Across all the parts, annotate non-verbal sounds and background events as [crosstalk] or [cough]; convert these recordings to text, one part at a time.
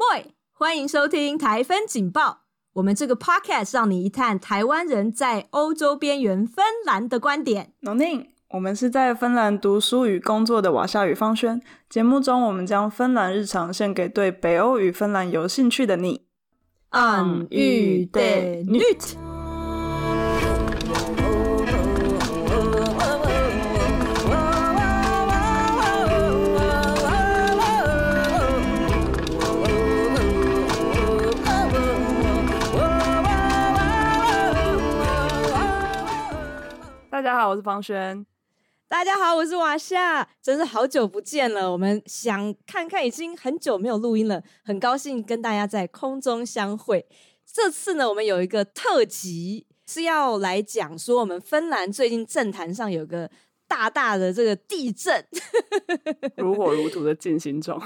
moi，欢迎收听台风警报。我们这个 podcast 让你一探台湾人在欧洲边缘芬兰的观点。Name，我们是在芬兰读书与工作的瓦夏与方轩。节目中，我们将芬兰日常献给对北欧与芬兰有兴趣的你。On y det nyt。大家好，我是方轩。大家好，我是瓦夏。真是好久不见了，我们想看看，已经很久没有录音了，很高兴跟大家在空中相会。这次呢，我们有一个特辑，是要来讲说我们芬兰最近政坛上有个大大的这个地震，如火如荼的进行中。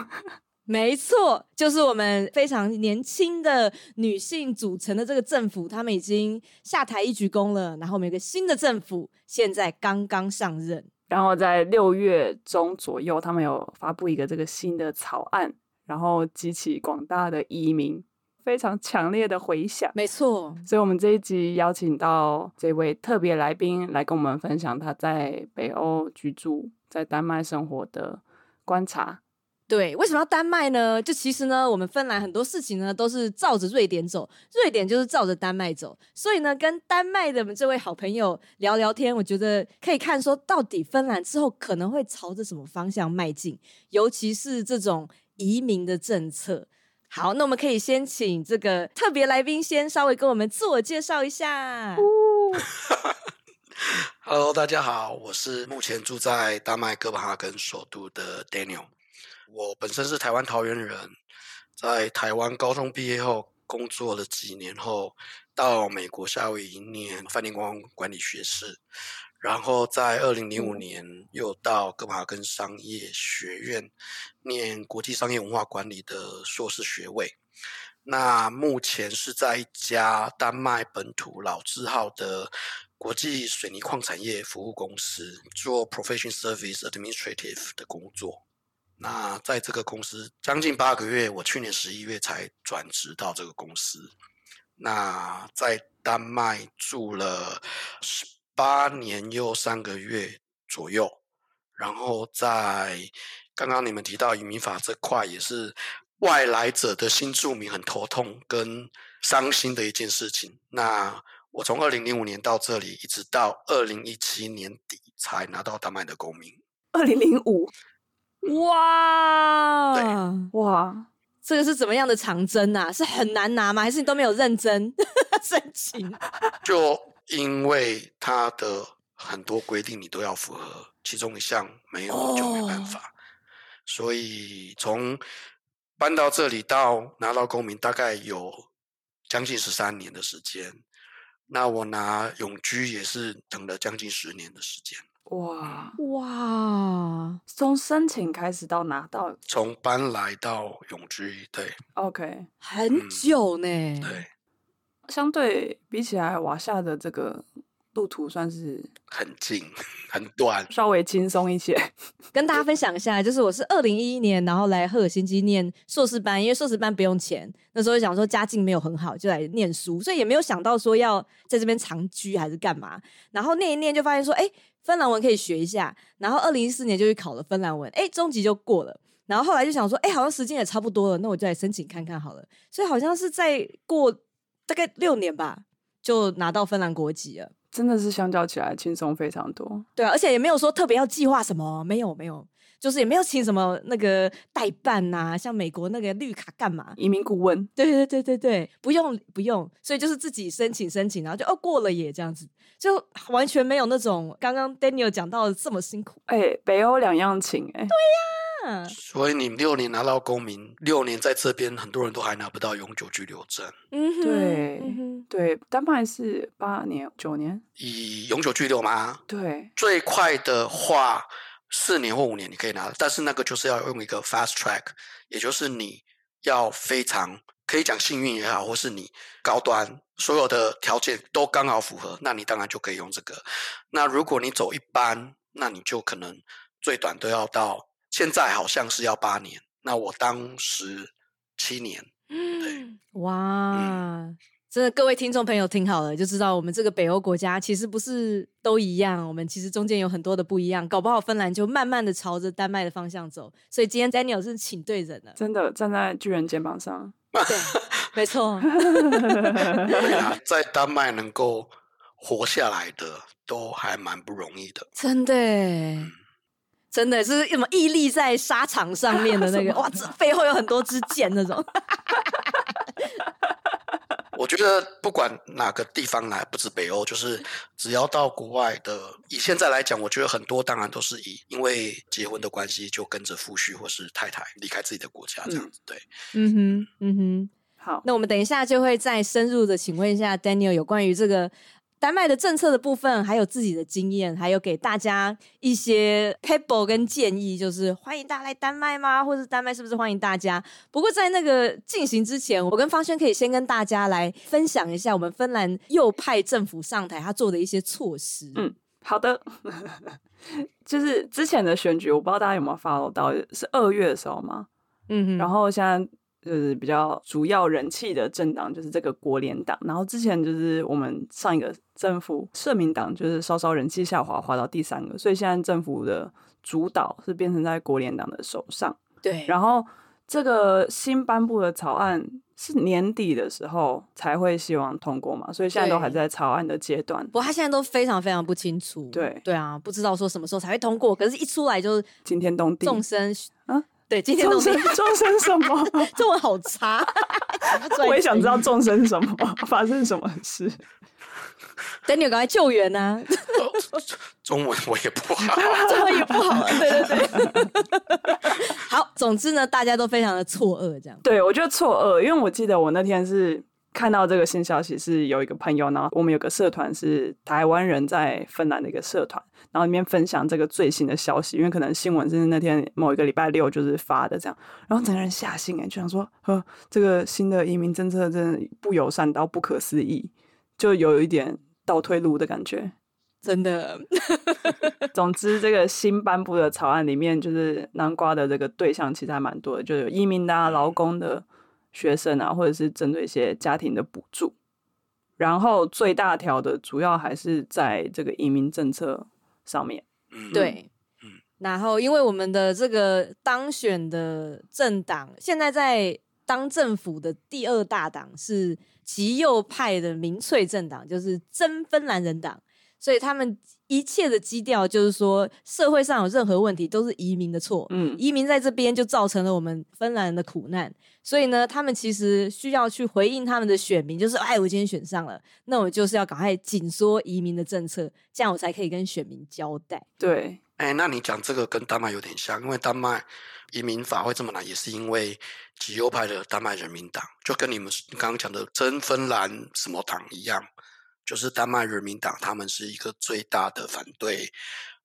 没错，就是我们非常年轻的女性组成的这个政府，他们已经下台一鞠躬了。然后我们有个新的政府，现在刚刚上任。然后在六月中左右，他们有发布一个这个新的草案，然后激起广大的移民非常强烈的回响。没错，所以我们这一集邀请到这位特别来宾来跟我们分享他在北欧居住、在丹麦生活的观察。对，为什么要丹麦呢？就其实呢，我们芬兰很多事情呢都是照着瑞典走，瑞典就是照着丹麦走。所以呢，跟丹麦的这位好朋友聊聊天，我觉得可以看说到底芬兰之后可能会朝着什么方向迈进，尤其是这种移民的政策。好，那我们可以先请这个特别来宾先稍微跟我们自我介绍一下。[laughs] Hello，大家好，我是目前住在丹麦哥本哈根首都的 Daniel。我本身是台湾桃园人，在台湾高中毕业后工作了几年后，到美国夏威夷念饭店观光管理学士，然后在二零零五年又到哥本哈根商业学院念国际商业文化管理的硕士学位。那目前是在一家丹麦本土老字号的国际水泥矿产业服务公司做 Professional Service Administrative 的工作。那在这个公司将近八个月，我去年十一月才转职到这个公司。那在丹麦住了十八年又三个月左右，然后在刚刚你们提到移民法这块，也是外来者的新住民很头痛跟伤心的一件事情。那我从二零零五年到这里，一直到二零一七年底才拿到丹麦的公民。二零零五。哇，对哇，这个是怎么样的长征啊？是很难拿吗？还是你都没有认真 [laughs] 申请？[laughs] 就因为他的很多规定你都要符合，其中一项没有就没办法。Oh. 所以从搬到这里到拿到公民，大概有将近十三年的时间。那我拿永居也是等了将近十年的时间。哇哇！从申请开始到拿到，从搬来到永居，对，OK，很久呢。嗯、对，相对比起来，瓦夏的这个路途算是很近、很短，稍微轻松一些。[laughs] 跟大家分享一下，就是我是二零一一年，然后来赫尔辛基念硕士班，因为硕士班不用钱。那时候想说家境没有很好，就来念书，所以也没有想到说要在这边长居还是干嘛。然后念一念就发现说，哎。芬兰文可以学一下，然后二零一四年就去考了芬兰文，哎，中级就过了。然后后来就想说，哎，好像时间也差不多了，那我就来申请看看好了。所以好像是在过大概六年吧，就拿到芬兰国籍了。真的是相较起来轻松非常多。对啊，而且也没有说特别要计划什么，没有没有。就是也没有请什么那个代办呐、啊，像美国那个绿卡干嘛？移民顾问？对对对对对，不用不用，所以就是自己申请申请，然后就哦过了也这样子，就完全没有那种刚刚 Daniel 讲到的这么辛苦。哎、欸，北欧两样情哎、欸。对呀、啊，所以你六年拿到公民，六年在这边很多人都还拿不到永久居留证。嗯哼，对、嗯，对，丹麦是八年九年，以永久居留吗？对，最快的话。四年或五年你可以拿，但是那个就是要用一个 fast track，也就是你要非常可以讲幸运也好，或是你高端所有的条件都刚好符合，那你当然就可以用这个。那如果你走一般，那你就可能最短都要到现在好像是要八年。那我当时七年。嗯，哇。嗯真的，各位听众朋友听好了，就知道我们这个北欧国家其实不是都一样，我们其实中间有很多的不一样。搞不好芬兰就慢慢的朝着丹麦的方向走。所以今天 Daniel 是请对人了，真的站在巨人肩膀上。对，[laughs] 没错。对啊，在丹麦能够活下来的都还蛮不容易的。真的，嗯、真的是什么屹立在沙场上面的那个，[laughs] 哇，这背后有很多支箭那种。我觉得不管哪个地方来，不止北欧，就是只要到国外的，以现在来讲，我觉得很多当然都是以因为结婚的关系就跟着夫婿或是太太离开自己的国家这样子。对，嗯哼，嗯哼，好，那我们等一下就会再深入的请问一下 Daniel 有关于这个。丹麦的政策的部分，还有自己的经验，还有给大家一些 pebble 跟建议，就是欢迎大家来丹麦吗？或者丹麦是不是欢迎大家？不过在那个进行之前，我跟方轩可以先跟大家来分享一下我们芬兰右派政府上台他做的一些措施。嗯，好的，[laughs] 就是之前的选举，我不知道大家有没有 follow 到，是二月的时候吗？嗯哼，然后现在。就是比较主要人气的政党就是这个国联党，然后之前就是我们上一个政府社民党就是稍稍人气下滑，滑到第三个，所以现在政府的主导是变成在国联党的手上。对，然后这个新颁布的草案是年底的时候才会希望通过嘛，所以现在都还在草案的阶段。不过他现在都非常非常不清楚。对对啊，不知道说什么时候才会通过，可是一出来就是惊天动地，众生啊。对，今天众生 [laughs] 众生什么？[laughs] 中文好差，我也想知道 [laughs] 众生什么，发生什么事。等你赶快救援啊！中文我也不好，中文也不好。对对对，好，总之呢，大家都非常的错愕，这样。对，我觉得错愕，因为我记得我那天是。看到这个新消息是有一个朋友，然后我们有个社团是台湾人在芬兰的一个社团，然后里面分享这个最新的消息，因为可能新闻是那天某一个礼拜六就是发的这样，然后整个人吓醒哎，就想说，呵，这个新的移民政策真的不友善到不可思议，就有一点倒退路的感觉，真的。总之，这个新颁布的草案里面，就是南瓜的这个对象其实还蛮多的，就有移民的、啊、劳工的。学生啊，或者是针对一些家庭的补助，然后最大条的主要还是在这个移民政策上面。对，然后因为我们的这个当选的政党，现在在当政府的第二大党是极右派的民粹政党，就是真芬兰人党。所以他们一切的基调就是说，社会上有任何问题都是移民的错。嗯，移民在这边就造成了我们芬兰人的苦难。所以呢，他们其实需要去回应他们的选民，就是哎，我今天选上了，那我就是要赶快紧缩移民的政策，这样我才可以跟选民交代。对，哎，那你讲这个跟丹麦有点像，因为丹麦移民法会这么难，也是因为极右派的丹麦人民党，就跟你们刚刚讲的真芬兰什么党一样。就是丹麦人民党，他们是一个最大的反对，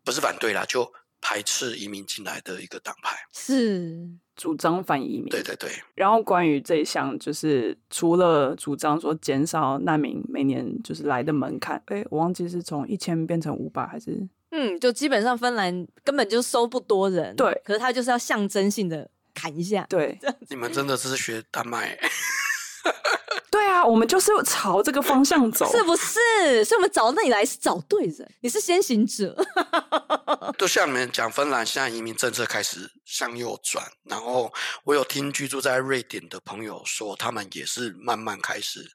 不是反对啦，就排斥移民进来的一个党派，是主张反移民。对对对。然后关于这一项，就是除了主张说减少难民每年就是来的门槛，哎，我忘记是从一千变成五百还是？嗯，就基本上芬兰根本就收不多人，对。可是他就是要象征性的砍一下，对。[laughs] 你们真的是学丹麦。[laughs] [laughs] 对啊，我们就是朝这个方向走，[laughs] 是不是？所以我们找那里来是找对人，你是先行者。[laughs] 就像你们讲，芬兰现在移民政策开始向右转，然后我有听居住在瑞典的朋友说，他们也是慢慢开始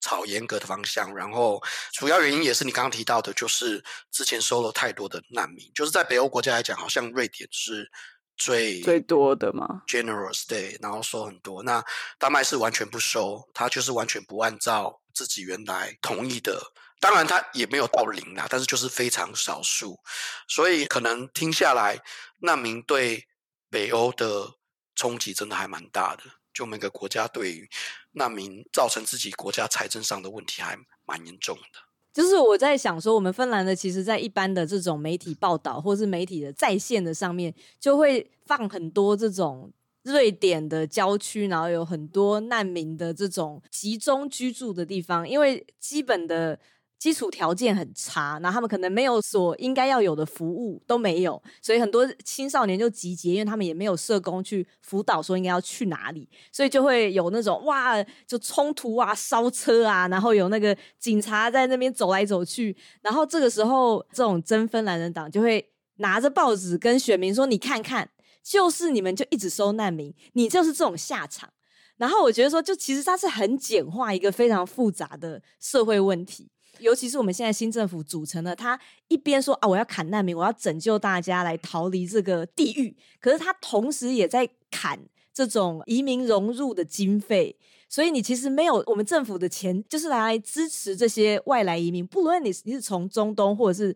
朝严格的方向。然后主要原因也是你刚刚提到的，就是之前收了太多的难民，就是在北欧国家来讲，好像瑞典是。最最多的嘛，generous day，然后收很多。那丹麦是完全不收，他就是完全不按照自己原来同意的。当然，他也没有到零啦，但是就是非常少数。所以可能听下来，难民对北欧的冲击真的还蛮大的。就每个国家对于难民造成自己国家财政上的问题还蛮严重的。就是我在想说，我们芬兰的其实，在一般的这种媒体报道，或是媒体的在线的上面，就会放很多这种瑞典的郊区，然后有很多难民的这种集中居住的地方。因为基本的基础条件很差，然后他们可能没有所应该要有的服务都没有，所以很多青少年就集结，因为他们也没有社工去辅导说应该要去哪里，所以就会有那种哇，就冲突啊、烧车啊，然后有那个警察在那边走来走去，然后这个时候这种真芬兰人党就会拿着报纸跟选民说：“你看看，就是你们就一直收难民，你就是这种下场。”然后我觉得说，就其实它是很简化一个非常复杂的社会问题。尤其是我们现在新政府组成了，他一边说啊，我要砍难民，我要拯救大家来逃离这个地狱，可是他同时也在砍这种移民融入的经费，所以你其实没有我们政府的钱，就是来支持这些外来移民，不论你你是从中东或者是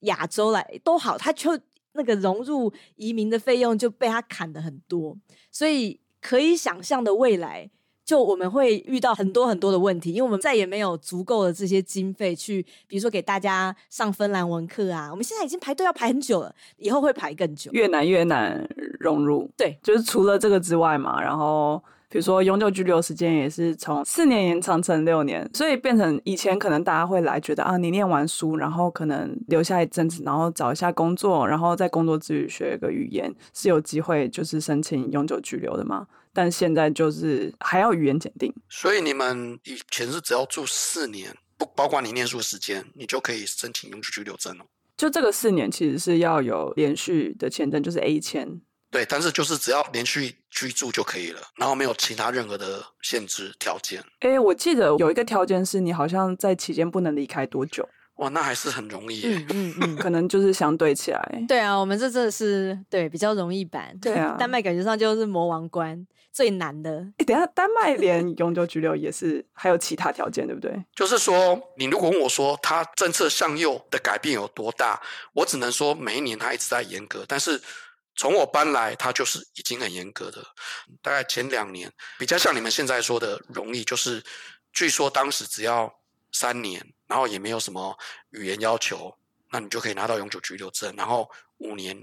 亚洲来都好，他就那个融入移民的费用就被他砍得很多，所以可以想象的未来。就我们会遇到很多很多的问题，因为我们再也没有足够的这些经费去，比如说给大家上芬兰文课啊。我们现在已经排队要排很久了，以后会排更久，越难越难融入。对，就是除了这个之外嘛，然后比如说永久居留时间也是从四年延长成六年，所以变成以前可能大家会来觉得啊，你念完书，然后可能留下一阵子，然后找一下工作，然后在工作之余学一个语言，是有机会就是申请永久居留的吗？但现在就是还要语言检定，所以你们以前是只要住四年，不包括你念书时间，你就可以申请永久居留证了。就这个四年其实是要有连续的签证，就是 A 签。对，但是就是只要连续居住就可以了，然后没有其他任何的限制条件。哎，我记得有一个条件是你好像在期间不能离开多久。哇，那还是很容易耶。嗯嗯嗯，可能就是相对起来。[laughs] 对啊，我们这真的是对比较容易版。对啊，丹麦感觉上就是魔王关最难的。哎，等下，丹麦连永久居留也是还有其他条件，对不对？就是说，你如果问我说他政策向右的改变有多大，我只能说每一年他一直在严格。但是从我搬来，他就是已经很严格的。大概前两年比较像你们现在说的容易，就是据说当时只要。三年，然后也没有什么语言要求，那你就可以拿到永久居留证，然后五年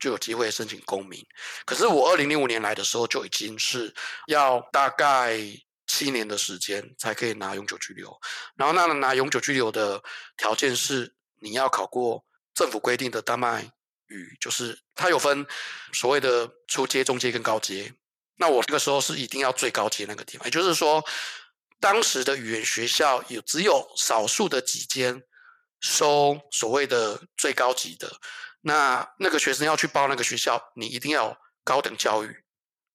就有机会申请公民。可是我二零零五年来的时候，就已经是要大概七年的时间才可以拿永久居留。然后那拿永久居留的条件是你要考过政府规定的丹麦语，就是它有分所谓的初阶、中阶跟高阶。那我那个时候是一定要最高阶那个地方，也就是说。当时的语言学校有只有少数的几间收所谓的最高级的，那那个学生要去报那个学校，你一定要有高等教育。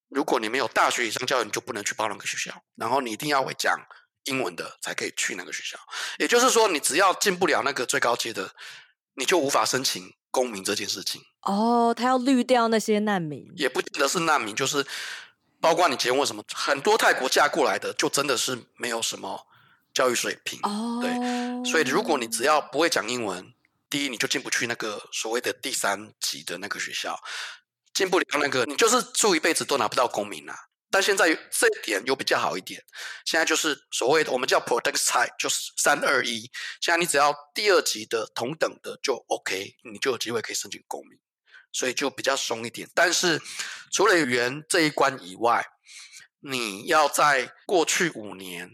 如果你没有大学以上教育，你就不能去报那个学校。然后你一定要会讲英文的才可以去那个学校。也就是说，你只要进不了那个最高阶的，你就无法申请公民这件事情。哦，他要滤掉那些难民，也不见得是难民，就是。包括你结婚什么，很多泰国嫁过来的，就真的是没有什么教育水平。哦，对，所以如果你只要不会讲英文，第一你就进不去那个所谓的第三级的那个学校，进不了那个，你就是住一辈子都拿不到公民啊。但现在这一点又比较好一点，现在就是所谓的我们叫 protect type，就是三二一。现在你只要第二级的同等的就 OK，你就有机会可以申请公民。所以就比较松一点，但是除了语言这一关以外，你要在过去五年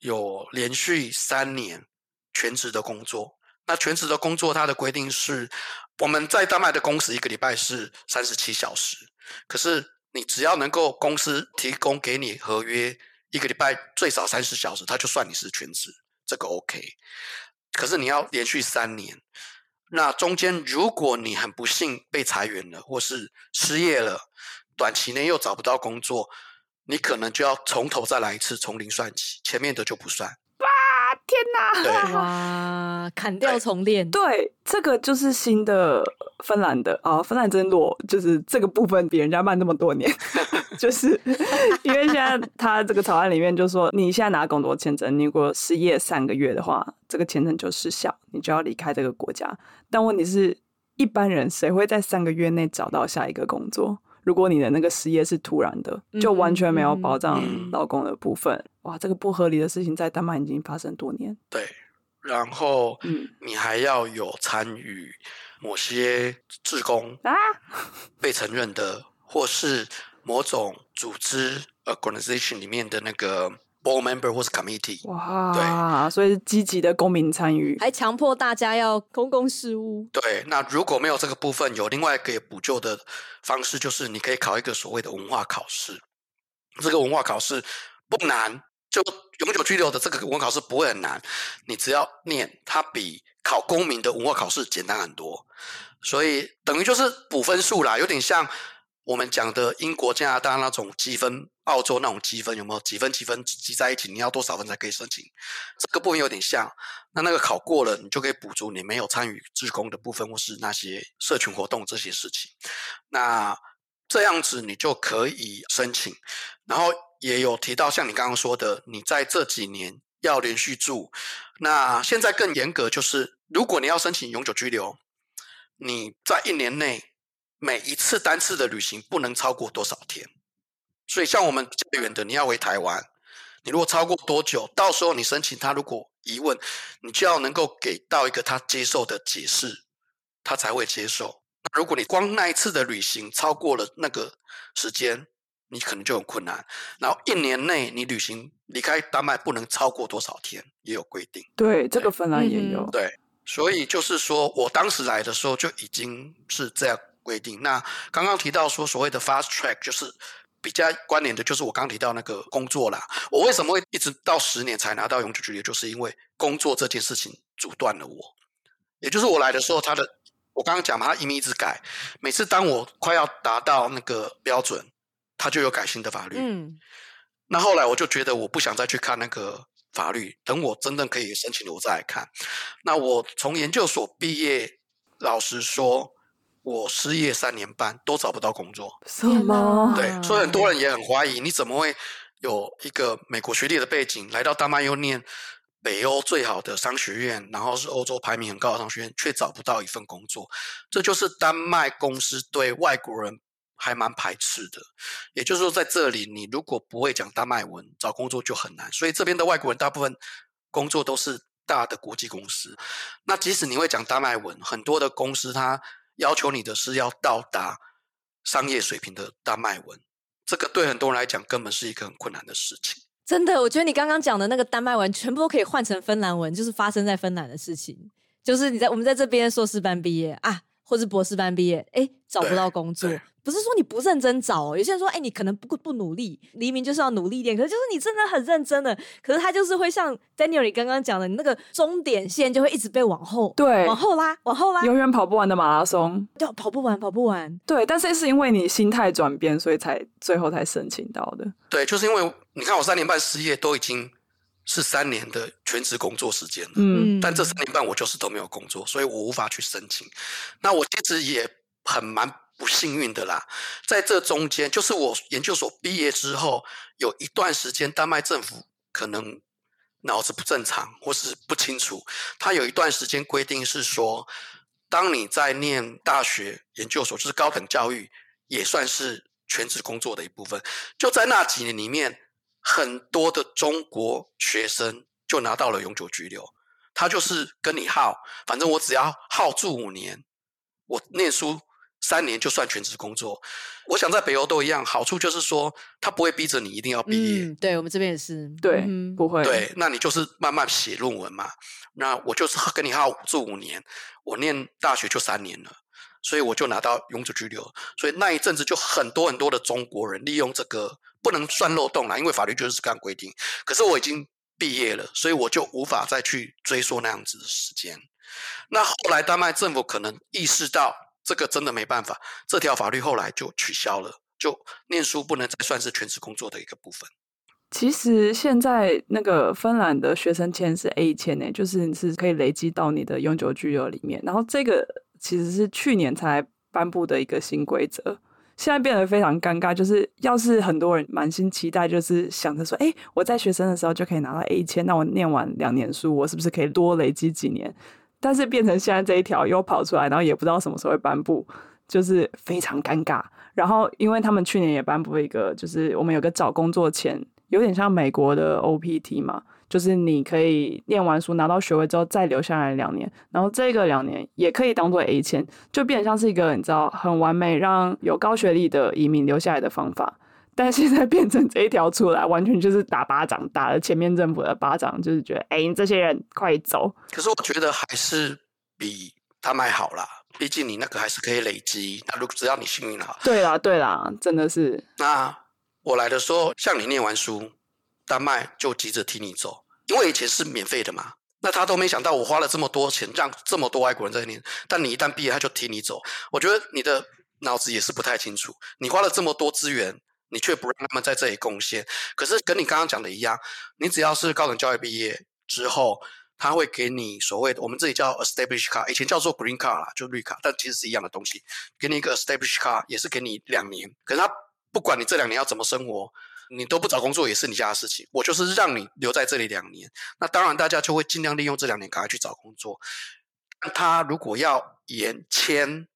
有连续三年全职的工作。那全职的工作，它的规定是我们在丹麦的工时一个礼拜是三十七小时，可是你只要能够公司提供给你合约一个礼拜最少三十小时，他就算你是全职，这个 OK。可是你要连续三年。那中间，如果你很不幸被裁员了，或是失业了，短期内又找不到工作，你可能就要从头再来一次，从零算起，前面的就不算。天哪！[laughs] 哇，砍掉重练。对，这个就是新的芬兰的啊，芬兰真弱，就是这个部分比人家慢那么多年，[laughs] 就是因为现在他这个草案里面就说，你现在拿工作签证，你如果失业三个月的话，这个签证就失效，你就要离开这个国家。但问题是，一般人谁会在三个月内找到下一个工作？如果你的那个失业是突然的，就完全没有保障老公的部分。嗯嗯、哇，这个不合理的事情在丹麦已经发生多年。对，然后嗯，你还要有参与某些志工啊，被承认的，或是某种组织 organization 里面的那个 board member 或是 committee。哇，对，所以是积极的公民参与，还强迫大家要公共事务。对，那如果没有这个部分，有另外一个补救的方式，就是你可以考一个所谓的文化考试。这个文化考试不难，就永久居留的这个文化考试不会很难，你只要念，它比考公民的文化考试简单很多。所以等于就是补分数啦，有点像我们讲的英国、加拿大那种积分，澳洲那种积分，有没有几分几分积在一起？你要多少分才可以申请？这个部分有点像。那那个考过了，你就可以补足你没有参与志工的部分，或是那些社群活动这些事情。那这样子你就可以申请。然后也有提到，像你刚刚说的，你在这几年要连续住。那现在更严格，就是如果你要申请永久居留。你在一年内每一次单次的旅行不能超过多少天？所以像我们比较远的，你要回台湾，你如果超过多久，到时候你申请他如果疑问，你就要能够给到一个他接受的解释，他才会接受。那如果你光那一次的旅行超过了那个时间，你可能就很困难。然后一年内你旅行离开丹麦不能超过多少天，也有规定。对，这个芬兰也有。对。所以就是说，我当时来的时候就已经是这样规定。那刚刚提到说，所谓的 fast track 就是比较关联的，就是我刚刚提到那个工作啦。我为什么会一直到十年才拿到永久居留，就是因为工作这件事情阻断了我。也就是我来的时候，他的我刚刚讲嘛，他移民一直改，每次当我快要达到那个标准，他就有改新的法律。嗯，那后来我就觉得我不想再去看那个。法律，等我真正可以申请了，我再来看。那我从研究所毕业，老实说，我失业三年半都找不到工作。什么？对，所以很多人也很怀疑，你怎么会有一个美国学历的背景，来到丹麦又念北欧最好的商学院，然后是欧洲排名很高的商学院，却找不到一份工作？这就是丹麦公司对外国人。还蛮排斥的，也就是说，在这里你如果不会讲丹麦文，找工作就很难。所以这边的外国人大部分工作都是大的国际公司。那即使你会讲丹麦文，很多的公司它要求你的是要到达商业水平的丹麦文，这个对很多人来讲根本是一个很困难的事情。真的，我觉得你刚刚讲的那个丹麦文，全部都可以换成芬兰文，就是发生在芬兰的事情，就是你在我们在这边硕士班毕业啊，或是博士班毕业，哎，找不到工作。不是说你不认真找，有些人说，哎，你可能不不努力，黎明就是要努力一点。可是就是你真的很认真的，可是他就是会像 Daniel 你刚刚讲的，你那个终点线就会一直被往后，对，往后拉，往后拉，永远跑不完的马拉松，对，跑不完，跑不完。对，但是是因为你心态转变，所以才最后才申请到的。对，就是因为你看我三年半失业，都已经是三年的全职工作时间了，嗯，但这三年半我就是都没有工作，所以我无法去申请。那我其实也很蛮。不幸运的啦，在这中间，就是我研究所毕业之后，有一段时间，丹麦政府可能脑子不正常，或是不清楚，他有一段时间规定是说，当你在念大学研究所，就是高等教育，也算是全职工作的一部分。就在那几年里面，很多的中国学生就拿到了永久居留，他就是跟你耗，反正我只要耗住五年，我念书。三年就算全职工作，我想在北欧都一样。好处就是说，他不会逼着你一定要毕业。嗯，对，我们这边也是，对，不会。对，那你就是慢慢写论文嘛。那我就是 [laughs] 跟你耗住五年，我念大学就三年了，所以我就拿到永久居留。所以那一阵子就很多很多的中国人利用这个，不能算漏洞啦，因为法律就是这样规定。可是我已经毕业了，所以我就无法再去追溯那样子的时间。那后来丹麦政府可能意识到。这个真的没办法，这条法律后来就取消了，就念书不能再算是全职工作的一个部分。其实现在那个芬兰的学生签是 A 签呢，就是你是可以累积到你的永久居留里面。然后这个其实是去年才颁布的一个新规则，现在变得非常尴尬。就是要是很多人满心期待，就是想着说，哎，我在学生的时候就可以拿到 A 签，那我念完两年书，我是不是可以多累积几年？但是变成现在这一条又跑出来，然后也不知道什么时候会颁布，就是非常尴尬。然后因为他们去年也颁布一个，就是我们有个找工作前，有点像美国的 OPT 嘛，就是你可以念完书拿到学位之后再留下来两年，然后这个两年也可以当做 A 签，就变成像是一个你知道很完美让有高学历的移民留下来的方法。但现在变成这一条出来，完全就是打巴掌，打了前面政府的巴掌，就是觉得，哎、欸，你这些人快走。可是我觉得还是比丹麦好啦，毕竟你那个还是可以累积。那如果只要你幸运了，对啦，对啦，真的是。那我来的时候，像你念完书，丹麦就急着踢你走，因为以前是免费的嘛。那他都没想到，我花了这么多钱让这么多外国人在念，但你一旦毕业，他就踢你走。我觉得你的脑子也是不太清楚。你花了这么多资源，你却不让他们在这里贡献。可是跟你刚刚讲的一样，你只要是高等教育毕业之后，他会给你所谓的我们这里叫 established card，以前叫做 green card 啦，就绿卡，但其实是一样的东西。给你一个 established card，也是给你两年。可是他不管你这两年要怎么生活。你都不找工作也是你家的事情，我就是让你留在这里两年。那当然，大家就会尽量利用这两年赶快去找工作。他如果要延签，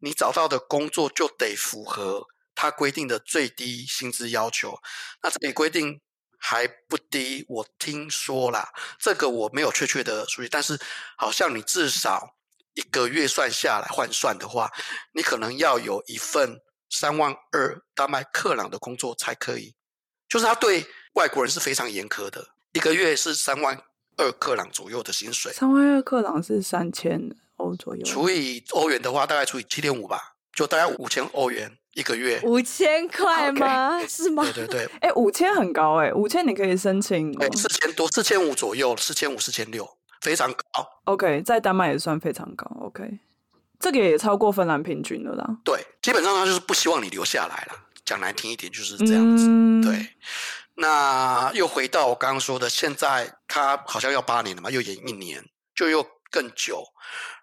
你找到的工作就得符合他规定的最低薪资要求。那这里规定还不低，我听说啦，这个我没有确切的数据，但是好像你至少一个月算下来换算的话，你可能要有一份三万二丹麦克朗的工作才可以。就是他对外国人是非常严苛的，一个月是三万二克朗左右的薪水。三万二克朗是三千欧左右，除以欧元的话，大概除以七点五吧，就大概五千欧元一个月。五千块吗. [laughs] 是吗？对对对，哎、欸，五千很高哎、欸，五千你可以申请，对，四千多，四千五左右，四千五、四千六，非常高。OK，在丹麦也算非常高。OK，这个也超过芬兰平均了啦。对，基本上他就是不希望你留下来了。讲难听一点就是这样子，嗯、对。那又回到我刚刚说的，现在他好像要八年了嘛，又延一年，就又更久。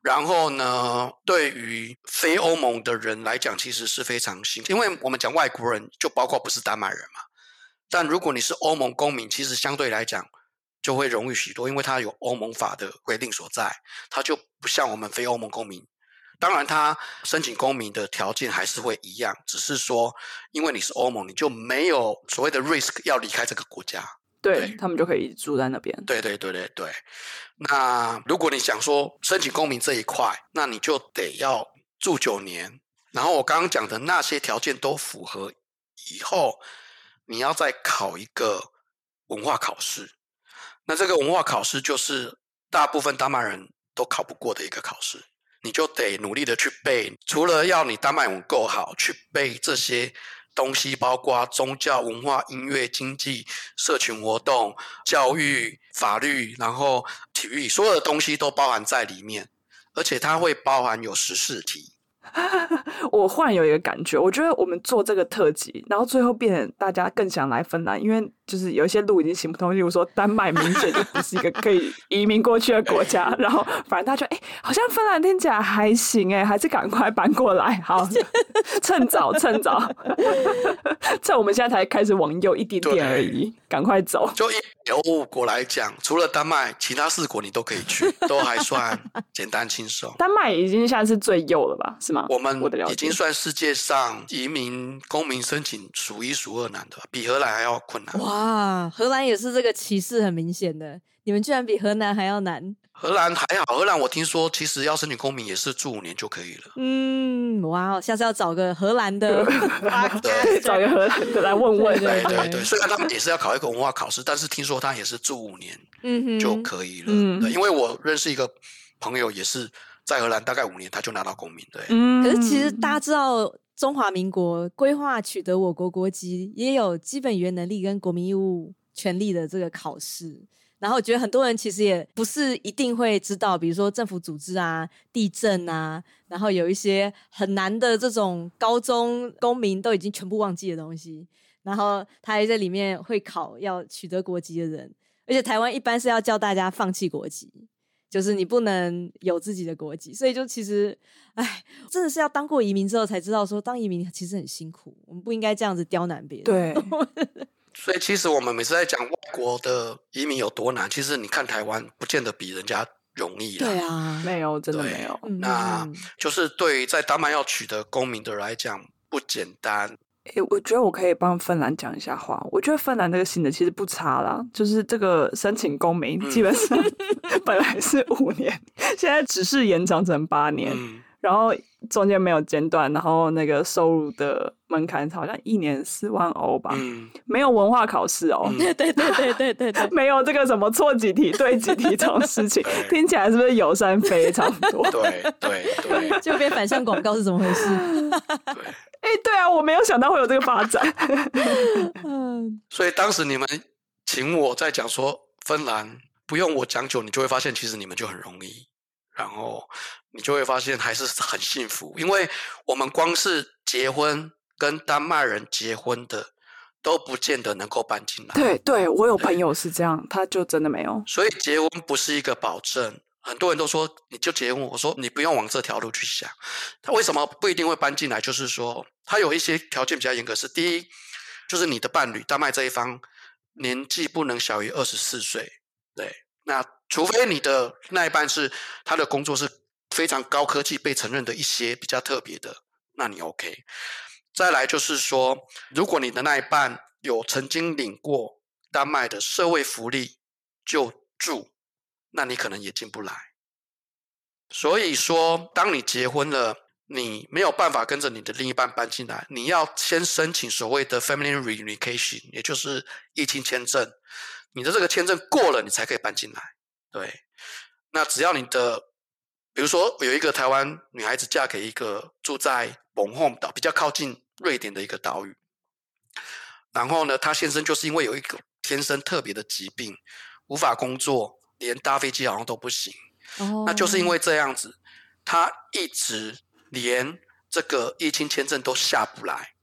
然后呢，对于非欧盟的人来讲，其实是非常辛苦，因为我们讲外国人，就包括不是丹麦人嘛。但如果你是欧盟公民，其实相对来讲就会容易许多，因为他有欧盟法的规定所在，他就不像我们非欧盟公民。当然，他申请公民的条件还是会一样，只是说，因为你是欧盟，你就没有所谓的 risk 要离开这个国家，对，对他们就可以住在那边。对对对对对。那如果你想说申请公民这一块，那你就得要住九年，然后我刚刚讲的那些条件都符合以后，你要再考一个文化考试。那这个文化考试就是大部分丹麦人都考不过的一个考试。你就得努力的去背，除了要你丹麦文够好，去背这些东西，包括宗教、文化、音乐、经济、社群活动、教育、法律，然后体育，所有的东西都包含在里面，而且它会包含有时事题。[laughs] 我忽然有一个感觉，我觉得我们做这个特辑，然后最后变得大家更想来芬兰，因为就是有一些路已经行不通，例如说丹麦明显就不是一个可以 [laughs] 移民过去的国家，然后反正大家就哎、欸，好像芬兰听起来还行哎，还是赶快搬过来，好，[laughs] 趁早趁早，趁我们现在才开始往右一点点而已，赶快走。就以欧国来讲，除了丹麦，其他四国你都可以去，都还算简单轻松。丹麦已经现在是最右了吧？是吗？我们已经算世界上移民公民申请数一数二难的，比荷兰还要困难。哇，荷兰也是这个歧视很明显的，你们居然比荷兰还要难。荷兰还好，荷兰我听说其实要申请公民也是住五年就可以了。嗯，哇，下次要找个荷兰的，[laughs] 对，找个荷兰的来问问。对对对，虽然他们也是要考一个文化考试，但是听说他也是住五年，嗯就可以了。嗯，对，因为我认识一个朋友也是。在荷兰大概五年，他就拿到公民。对，嗯，可是其实大家知道，中华民国规划取得我国国籍，也有基本语言能力跟国民义务权利的这个考试。然后我觉得很多人其实也不是一定会知道，比如说政府组织啊、地震啊，然后有一些很难的这种高中公民都已经全部忘记的东西。然后他还在里面会考要取得国籍的人，而且台湾一般是要叫大家放弃国籍。就是你不能有自己的国籍，所以就其实，哎，真的是要当过移民之后才知道，说当移民其实很辛苦，我们不应该这样子刁难别人。对，[laughs] 所以其实我们每次在讲外国的移民有多难，其实你看台湾不见得比人家容易了。对啊，[laughs] 没有，真的没有。那就是对于在丹麦要取得公民的来讲不简单。欸，我觉得我可以帮芬兰讲一下话。我觉得芬兰这个新的其实不差啦，就是这个申请公民基本上 [laughs] 本来是五年，现在只是延长成八年。然后中间没有间断，然后那个收入的门槛好像一年四万欧吧，嗯，没有文化考试哦，对对对对对对对，[laughs] 没有这个什么错几题对几题这种事情，听起来是不是友善非常多？对对对，[laughs] 就变反向广告是怎么回事？对，哎，对啊，我没有想到会有这个发展。[laughs] 嗯，所以当时你们请我在讲说芬兰，不用我讲久，你就会发现其实你们就很容易。然后你就会发现还是很幸福，因为我们光是结婚跟丹麦人结婚的都不见得能够搬进来。对对，我有朋友是这样，他就真的没有。所以结婚不是一个保证，很多人都说你就结婚，我说你不用往这条路去想。他为什么不一定会搬进来？就是说他有一些条件比较严格，是第一，就是你的伴侣丹麦这一方年纪不能小于二十四岁，对，那。除非你的那一半是他的工作是非常高科技被承认的一些比较特别的，那你 OK。再来就是说，如果你的那一半有曾经领过丹麦的社会福利救助，那你可能也进不来。所以说，当你结婚了，你没有办法跟着你的另一半搬进来，你要先申请所谓的 Family Reunification，也就是疫情签证。你的这个签证过了，你才可以搬进来。对，那只要你的，比如说有一个台湾女孩子嫁给一个住在蒙霍岛比较靠近瑞典的一个岛屿，然后呢，她先生就是因为有一个天生特别的疾病，无法工作，连搭飞机好像都不行。哦，那就是因为这样子，他一直连这个异亲签证都下不来，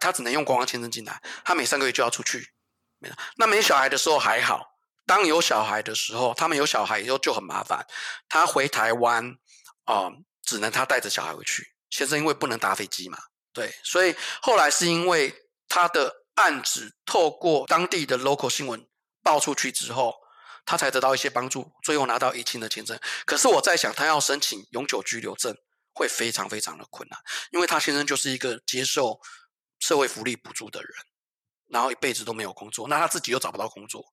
他只能用观光签证进来，他每三个月就要出去。没了那没小孩的时候还好。当有小孩的时候，他们有小孩以后就很麻烦。他回台湾，啊、只能他带着小孩回去。先生因为不能搭飞机嘛，对，所以后来是因为他的案子透过当地的 local 新闻爆出去之后，他才得到一些帮助，最后拿到异亲的签证。可是我在想，他要申请永久居留证会非常非常的困难，因为他先生就是一个接受社会福利补助的人，然后一辈子都没有工作，那他自己又找不到工作。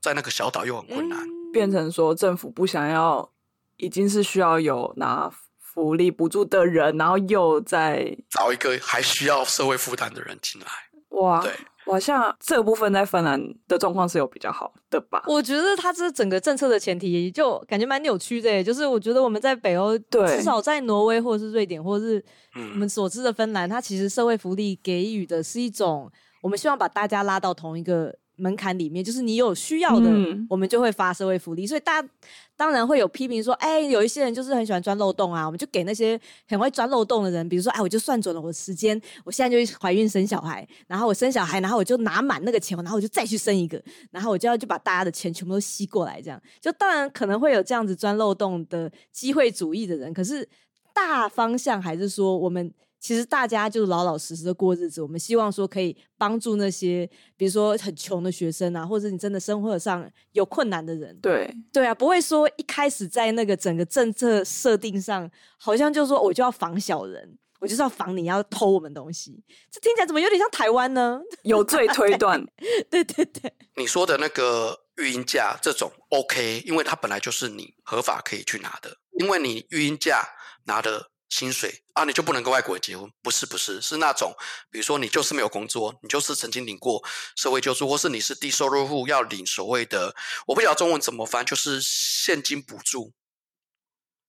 在那个小岛又很困难，嗯，变成说政府不想要，已经是需要有拿福利补助的人，然后又在找一个还需要社会负担的人进来。哇，对，哇，像这部分在芬兰的状况是有比较好的吧？我觉得它这整个政策的前提就感觉蛮扭曲的，就是我觉得我们在北欧，对，至少在挪威或者是瑞典或者是我们所知的芬兰，它其实社会福利给予的是一种，我们希望把大家拉到同一个。门槛里面，就是你有需要的，嗯、我们就会发社会福利。所以大家当然会有批评说，哎，有一些人就是很喜欢钻漏洞啊，我们就给那些很会钻漏洞的人，比如说，哎，我就算准了我的时间，我现在就怀孕生小孩，然后我生小孩，然后我就拿满那个钱，然后我就再去生一个，然后我就要就把大家的钱全部都吸过来，这样就当然可能会有这样子钻漏洞的机会主义的人，可是大方向还是说我们。其实大家就老老实实的过日子，我们希望说可以帮助那些，比如说很穷的学生啊，或者你真的生活上有困难的人。对对啊，不会说一开始在那个整个政策设定上，好像就说我就要防小人，我就是要防你要偷我们东西。这听起来怎么有点像台湾呢？[laughs] 有罪推断。对对对，你说的那个育婴假这种 OK，因为它本来就是你合法可以去拿的，因为你育婴假拿的。薪水啊，你就不能跟外国人结婚？不是，不是，是那种，比如说你就是没有工作，你就是曾经领过社会救助，或是你是低收入户要领所谓的，我不晓得中文怎么翻，就是现金补助。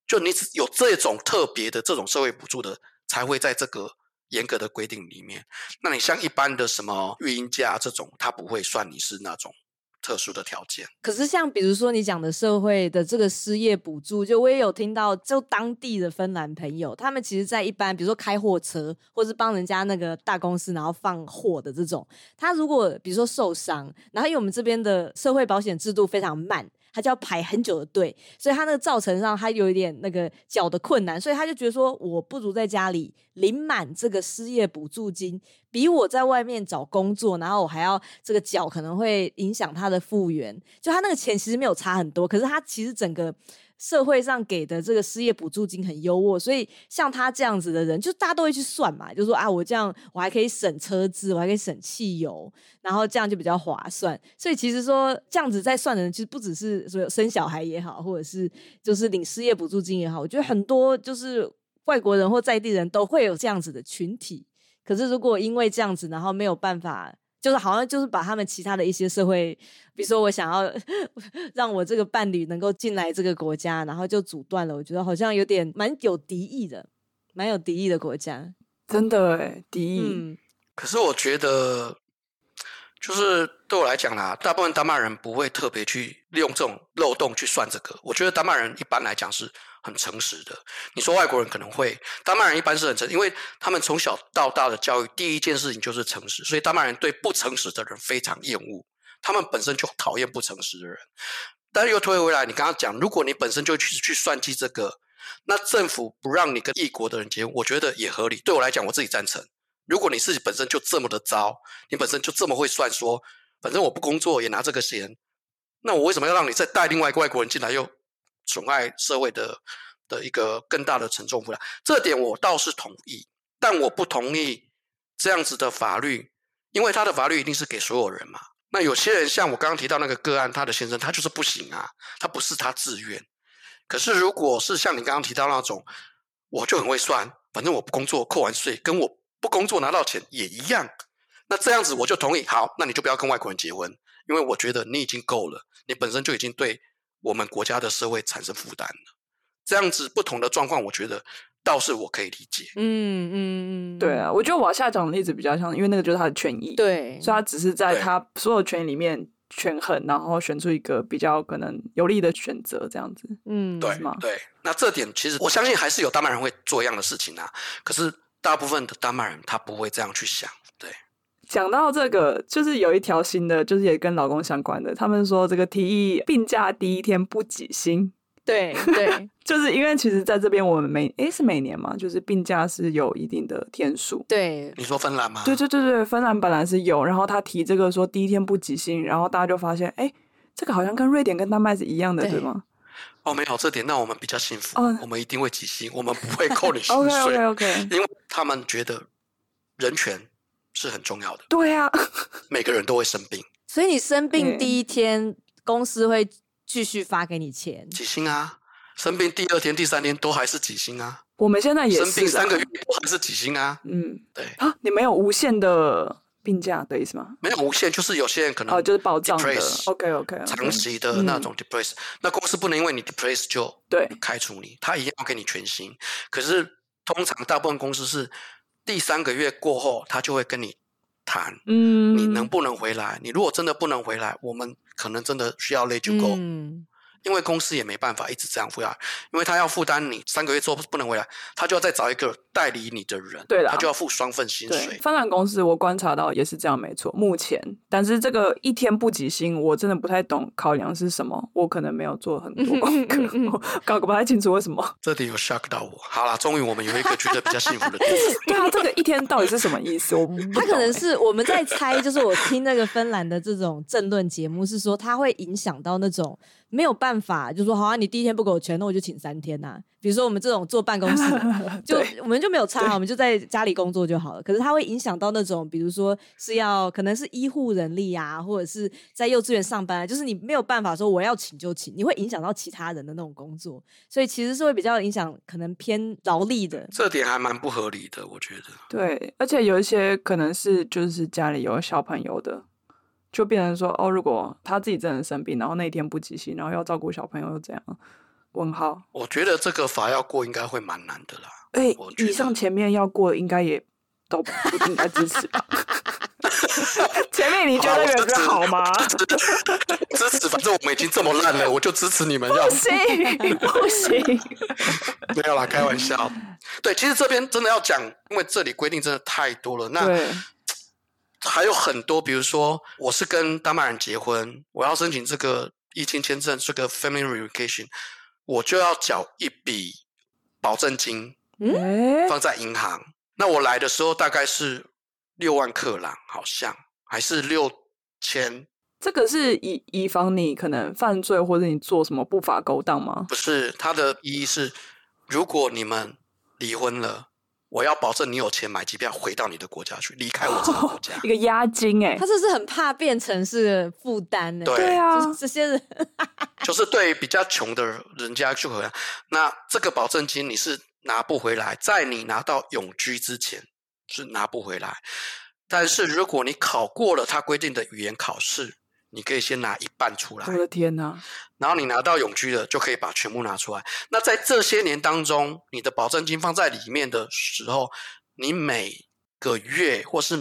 就你只有这种特别的这种社会补助的，才会在这个严格的规定里面。那你像一般的什么育婴假这种，它不会算你是那种。特殊的条件，可是像比如说你讲的社会的这个失业补助，就我也有听到，就当地的芬兰朋友，他们其实，在一般比如说开货车，或是帮人家那个大公司然后放货的这种，他如果比如说受伤，然后因为我们这边的社会保险制度非常慢。他就要排很久的队，所以他那个造成上他有一点那个脚的困难，所以他就觉得说，我不如在家里领满这个失业补助金，比我在外面找工作，然后我还要这个脚，可能会影响他的复原。就他那个钱其实没有差很多，可是他其实整个。社会上给的这个失业补助金很优渥，所以像他这样子的人，就大家都会去算嘛，就说啊，我这样我还可以省车资，我还可以省汽油，然后这样就比较划算。所以其实说这样子在算的人，其实不只是说生小孩也好，或者是就是领失业补助金也好，我觉得很多就是外国人或在地人都会有这样子的群体。可是如果因为这样子，然后没有办法，就是好像就是把他们其他的一些社会，比如说我想要 [laughs] 让我这个伴侣能够进来这个国家，然后就阻断了，我觉得好像有点蛮有敌意的，蛮有敌意的国家，真的哎，敌意。嗯，可是我觉得。就是对我来讲啦，大部分丹麦人不会特别去利用这种漏洞去算这个。我觉得丹麦人一般来讲是很诚实的。你说外国人可能会，丹麦人一般是很诚，因为他们从小到大的教育第一件事情就是诚实，所以丹麦人对不诚实的人非常厌恶。他们本身就讨厌不诚实的人。但是又推回来，你刚刚讲，如果你本身就去去算计这个，那政府不让你跟异国的人结婚，我觉得也合理。对我来讲，我自己赞成。如果你自己本身就这么的糟，你本身就这么会算说，反正我不工作也拿这个钱，那我为什么要让你再带另外一个外国人进来，又损害社会的的一个更大的沉重负担？这点我倒是同意，但我不同意这样子的法律，因为他的法律一定是给所有人嘛。那有些人像我刚刚提到那个个案，他的先生他就是不行啊，他不是他自愿。可是如果是像你刚刚提到那种，我就很会算，反正我不工作扣完税跟我。不工作拿到钱也一样，那这样子我就同意。好，那你就不要跟外国人结婚，因为我觉得你已经够了，你本身就已经对我们国家的社会产生负担了。这样子不同的状况，我觉得倒是我可以理解。嗯嗯嗯，对啊，我觉得往下讲的例子比较像，因为那个就是他的权益，对，所以他只是在他所有权益里面权衡，然后选出一个比较可能有利的选择，这样子。嗯，对吗？对，那这点其实我相信还是有丹麦人会做一样的事情啊，可是。大部分的丹麦人他不会这样去想，对。讲到这个，就是有一条新的，就是也跟老公相关的。他们说这个提议病假第一天不给薪，对对，[laughs] 就是因为其实在这边我们每诶是每年嘛，就是病假是有一定的天数。对，你说芬兰吗？对对对对，芬兰本来是有，然后他提这个说第一天不给薪，然后大家就发现，哎，这个好像跟瑞典跟丹麦是一样的，对，对吗？哦，没有这点，那我们比较幸福。哦，我们一定会给薪，我们不会扣你薪水。[laughs] OK OK OK，因为他们觉得人权是很重要的。对啊，每个人都会生病，[laughs] 所以你生病第一天，公司会继续发给你钱，给薪啊。生病第二天、第三天都还是几星啊。我们现在也是生病三个月都还是几星啊。嗯，对啊，你没有无限的。病假的意思吗？没有无限，就是有些人可能哦，就是保障的。OK OK，长期的那种 depress，、嗯、那公司不能因为你 depress 就对开除你，他一样要给你全薪。可是通常大部分公司是第三个月过后，他就会跟你谈，嗯，你能不能回来？你如果真的不能回来，我们可能真的需要 let you go。嗯因为公司也没办法一直这样负担，因为他要负担你三个月之后不能回来，他就要再找一个代理你的人，对，他就要付双份薪水。芬兰公司我观察到也是这样，没错。目前，但是这个一天不给薪，我真的不太懂考量是什么，我可能没有做很多功 [laughs] 课，我搞不太清楚为什么。这里有 shock 到我。好啦，终于我们有一个觉得比较幸福的地方。对啊，这个一天到底是什么意思？我不懂欸、他可能是我们在猜，就是我听那个芬兰的这种政论节目，是说它会影响到那种。没有办法，就说好啊，你第一天不给我钱，那我就请三天呐、啊。比如说我们这种坐办公室，[laughs] 就我们就没有差，我们就在家里工作就好了。可是它会影响到那种，比如说是要可能是医护人力啊，或者是在幼稚园上班，就是你没有办法说我要请就请，你会影响到其他人的那种工作，所以其实是会比较影响，可能偏劳力的。这点还蛮不合理的，我觉得。对，而且有一些可能是就是家里有小朋友的。就变成说，哦，如果他自己真的生病，然后那一天不集薪，然后要照顾小朋友，又怎样？问号？我觉得这个法要过，应该会蛮难的啦。哎、欸，以上前面要过，应该也都不应该支持吧？[laughs] 前面你觉得有个好吗？支持，反正我们已经这么烂了，我就支持你们。要不行，不行，没有啦，开玩笑。对，其实这边真的要讲，因为这里规定真的太多了。那。还有很多，比如说，我是跟丹麦人结婚，我要申请这个疫情签证，这个 family reunification，我就要缴一笔保证金，嗯，放在银行。那我来的时候大概是六万克朗，好像还是六千。这个是以以防你可能犯罪或者你做什么不法勾当吗？不是，它的意义是，如果你们离婚了。我要保证你有钱买机票回到你的国家去，离开我这个国家。哦、[laughs] 一个押金哎，他这是很怕变成是负担哎。对啊，就是、这些人 [laughs] [laughs] 就是对比较穷的人家去回来。那这个保证金你是拿不回来，在你拿到永居之前是拿不回来。但是如果你考过了他规定的语言考试，你可以先拿一半出来。我的天哪！然后你拿到永居的，就可以把全部拿出来。那在这些年当中，你的保证金放在里面的时候，你每个月或是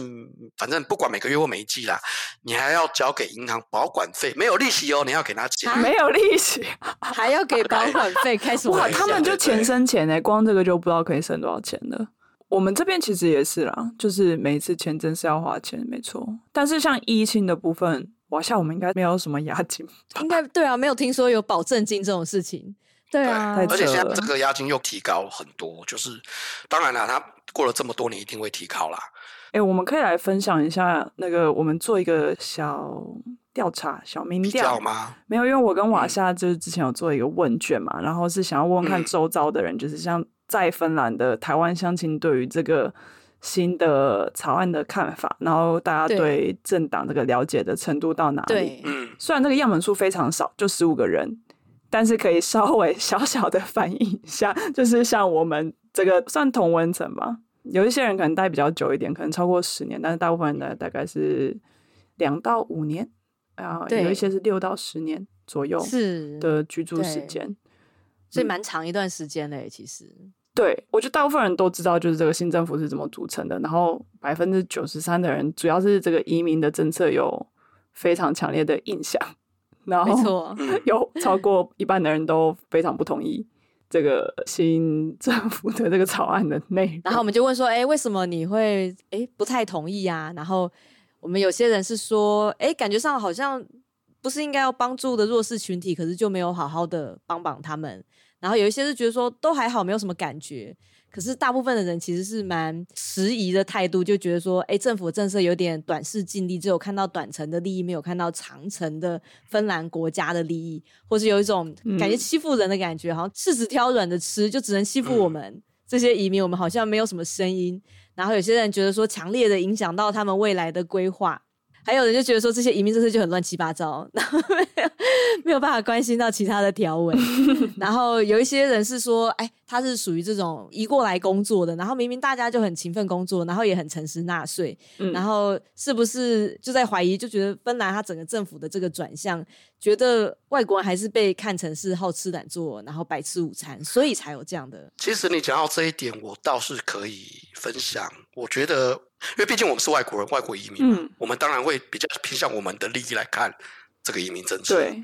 反正不管每个月或每一季啦，你还要交给银行保管费，没有利息哦，你要给他钱，没有利息，还要给保管费，[laughs] 开什么玩笑？哇，他们就钱生钱哎，光这个就不知道可以省多少钱了。我们这边其实也是啦，就是每一次签证是要花钱，没错。但是像一清的部分。哇，像我们应该没有什么押金，应该对啊，没有听说有保证金这种事情。对啊，对，而且现在这个押金又提高很多，就是当然了，他过了这么多年，一定会提高啦。哎，我们可以来分享一下那个，我们做一个小调查、小民调吗？没有，因为我跟瓦夏就是之前有做一个问卷嘛，嗯、然后是想要问问看周遭的人，嗯、就是像在芬兰的台湾乡亲对于这个。新的草案的看法，然后大家对。政党这个了解的程度到哪里？对，虽然这个样本数非常少，就十五个人，但是可以稍微小小的反映一下，[laughs] 就是像我们这个算同温层吧，有一些人可能待比较久一点，可能超过十年，但是大部分人呢大概是两到五年，然后有一些是六到十年左右是的居住时间，所以蛮长一段时间嘞，其实。对，我觉得大部分人都知道，就是这个新政府是怎么组成的。然后百分之九十三的人，主要是这个移民的政策有非常强烈的印象。然后 [laughs] 有超过一半的人都非常不同意这个新政府的这个草案的内容。然后我们就问说：“哎，为什么你会哎不太同意啊？”然后我们有些人是说：“哎，感觉上好像不是应该要帮助的弱势群体，可是就没有好好的帮帮他们。”然后有一些是觉得说都还好，没有什么感觉。可是大部分的人其实是蛮迟疑的态度，就觉得说，哎，政府政策有点短视近利，只有看到短程的利益，没有看到长程的芬兰国家的利益，或是有一种感觉欺负人的感觉，嗯、好像柿子挑软的吃，就只能欺负我们、嗯、这些移民，我们好像没有什么声音。然后有些人觉得说，强烈的影响到他们未来的规划。还有人就觉得说这些移民政策就很乱七八糟，然后没有没有办法关心到其他的条文。[laughs] 然后有一些人是说，哎，他是属于这种移过来工作的，然后明明大家就很勤奋工作，然后也很诚实纳税，嗯、然后是不是就在怀疑，就觉得芬兰他整个政府的这个转向，觉得外国人还是被看成是好吃懒做，然后白吃午餐，所以才有这样的。其实你讲到这一点，我倒是可以分享，我觉得。因为毕竟我们是外国人，外国移民，嗯，我们当然会比较偏向我们的利益来看这个移民政策。对，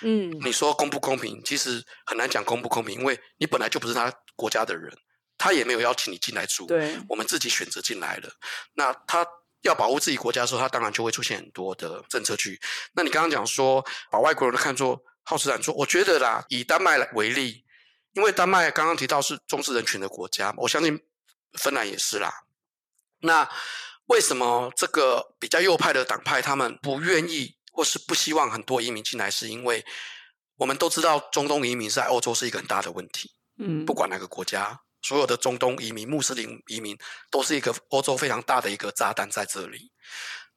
嗯，你说公不公平？其实很难讲公不公平，因为你本来就不是他国家的人，他也没有邀请你进来住，对，我们自己选择进来的。那他要保护自己国家的时候，他当然就会出现很多的政策去。那你刚刚讲说把外国人都看作好吃懒做，我觉得啦，以丹麦来为例，因为丹麦刚刚提到是重视人权的国家，我相信芬兰也是啦。那为什么这个比较右派的党派他们不愿意或是不希望很多移民进来？是因为我们都知道中东移民在欧洲是一个很大的问题。嗯，不管哪个国家，所有的中东移民、穆斯林移民都是一个欧洲非常大的一个炸弹在这里。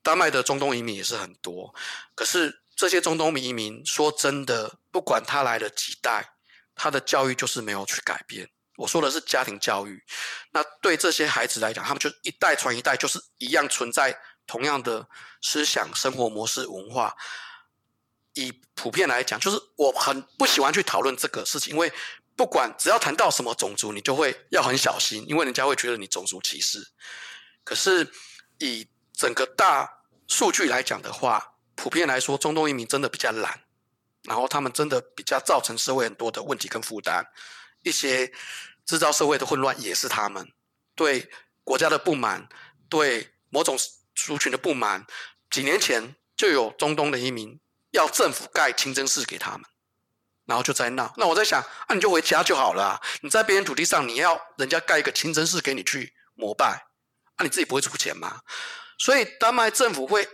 丹麦的中东移民也是很多，可是这些中东移民说真的，不管他来了几代，他的教育就是没有去改变。我说的是家庭教育，那对这些孩子来讲，他们就一代传一代，就是一样存在同样的思想、生活模式、文化。以普遍来讲，就是我很不喜欢去讨论这个事情，因为不管只要谈到什么种族，你就会要很小心，因为人家会觉得你种族歧视。可是以整个大数据来讲的话，普遍来说，中东移民真的比较懒，然后他们真的比较造成社会很多的问题跟负担。一些制造社会的混乱也是他们对国家的不满，对某种族群的不满。几年前就有中东的移民要政府盖清真寺给他们，然后就在闹。那我在想，啊，你就回家就好了。你在别人土地上，你要人家盖一个清真寺给你去膜拜，啊，你自己不会出钱吗？所以丹麦政府会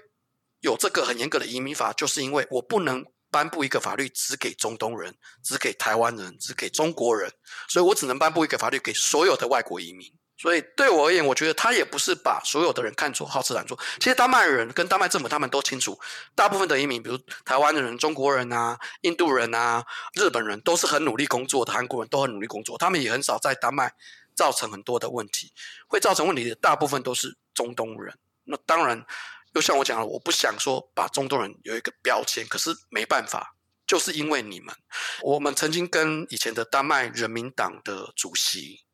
有这个很严格的移民法，就是因为我不能。颁布一个法律只给中东人，只给台湾人，只给中国人，所以我只能颁布一个法律给所有的外国移民。所以对我而言，我觉得他也不是把所有的人看作好吃懒做。其实丹麦人跟丹麦政府他们都清楚，大部分的移民，比如台湾的人、中国人啊、印度人啊、日本人，都是很努力工作的。韩国人都很努力工作，他们也很少在丹麦造成很多的问题。会造成问题的大部分都是中东人。那当然，又像我讲了，我不想说把中东人有一个标签，可是没办法，就是因为你们。我们曾经跟以前的丹麦人民党的主席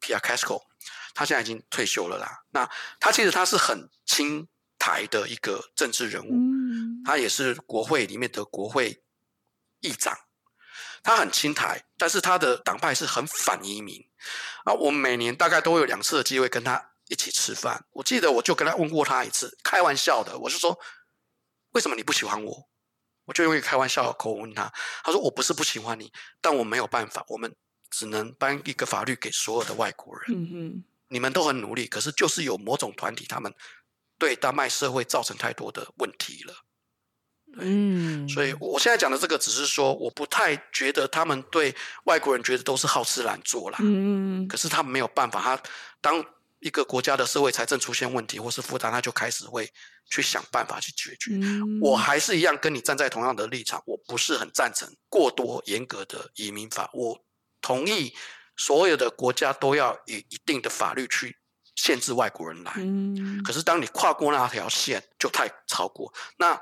Pia Kjærsgaard 他现在已经退休了啦。那他其实他是很亲台的一个政治人物，嗯、他也是国会里面的国会议长。他很亲台，但是他的党派是很反移民。啊，我每年大概都会有两次的机会跟他一起吃饭。我记得我就跟他问过他一次，开玩笑的，我是说，为什么你不喜欢我？我就用一个开玩笑的口吻问他，他说我不是不喜欢你，但我没有办法，我们只能颁一个法律给所有的外国人。嗯哼。你们都很努力，可是就是有某种团体，他们对丹麦社会造成太多的问题了。嗯，所以我现在讲的这个，只是说我不太觉得他们对外国人觉得都是好吃懒做啦。嗯，可是他们没有办法，他当一个国家的社会财政出现问题或是负担，他就开始会去想办法去解决。嗯，我还是一样跟你站在同样的立场，我不是很赞成过多严格的移民法，我同意。所有的国家都要以一定的法律去限制外国人来，嗯，可是当你跨过那条线，就太超过。那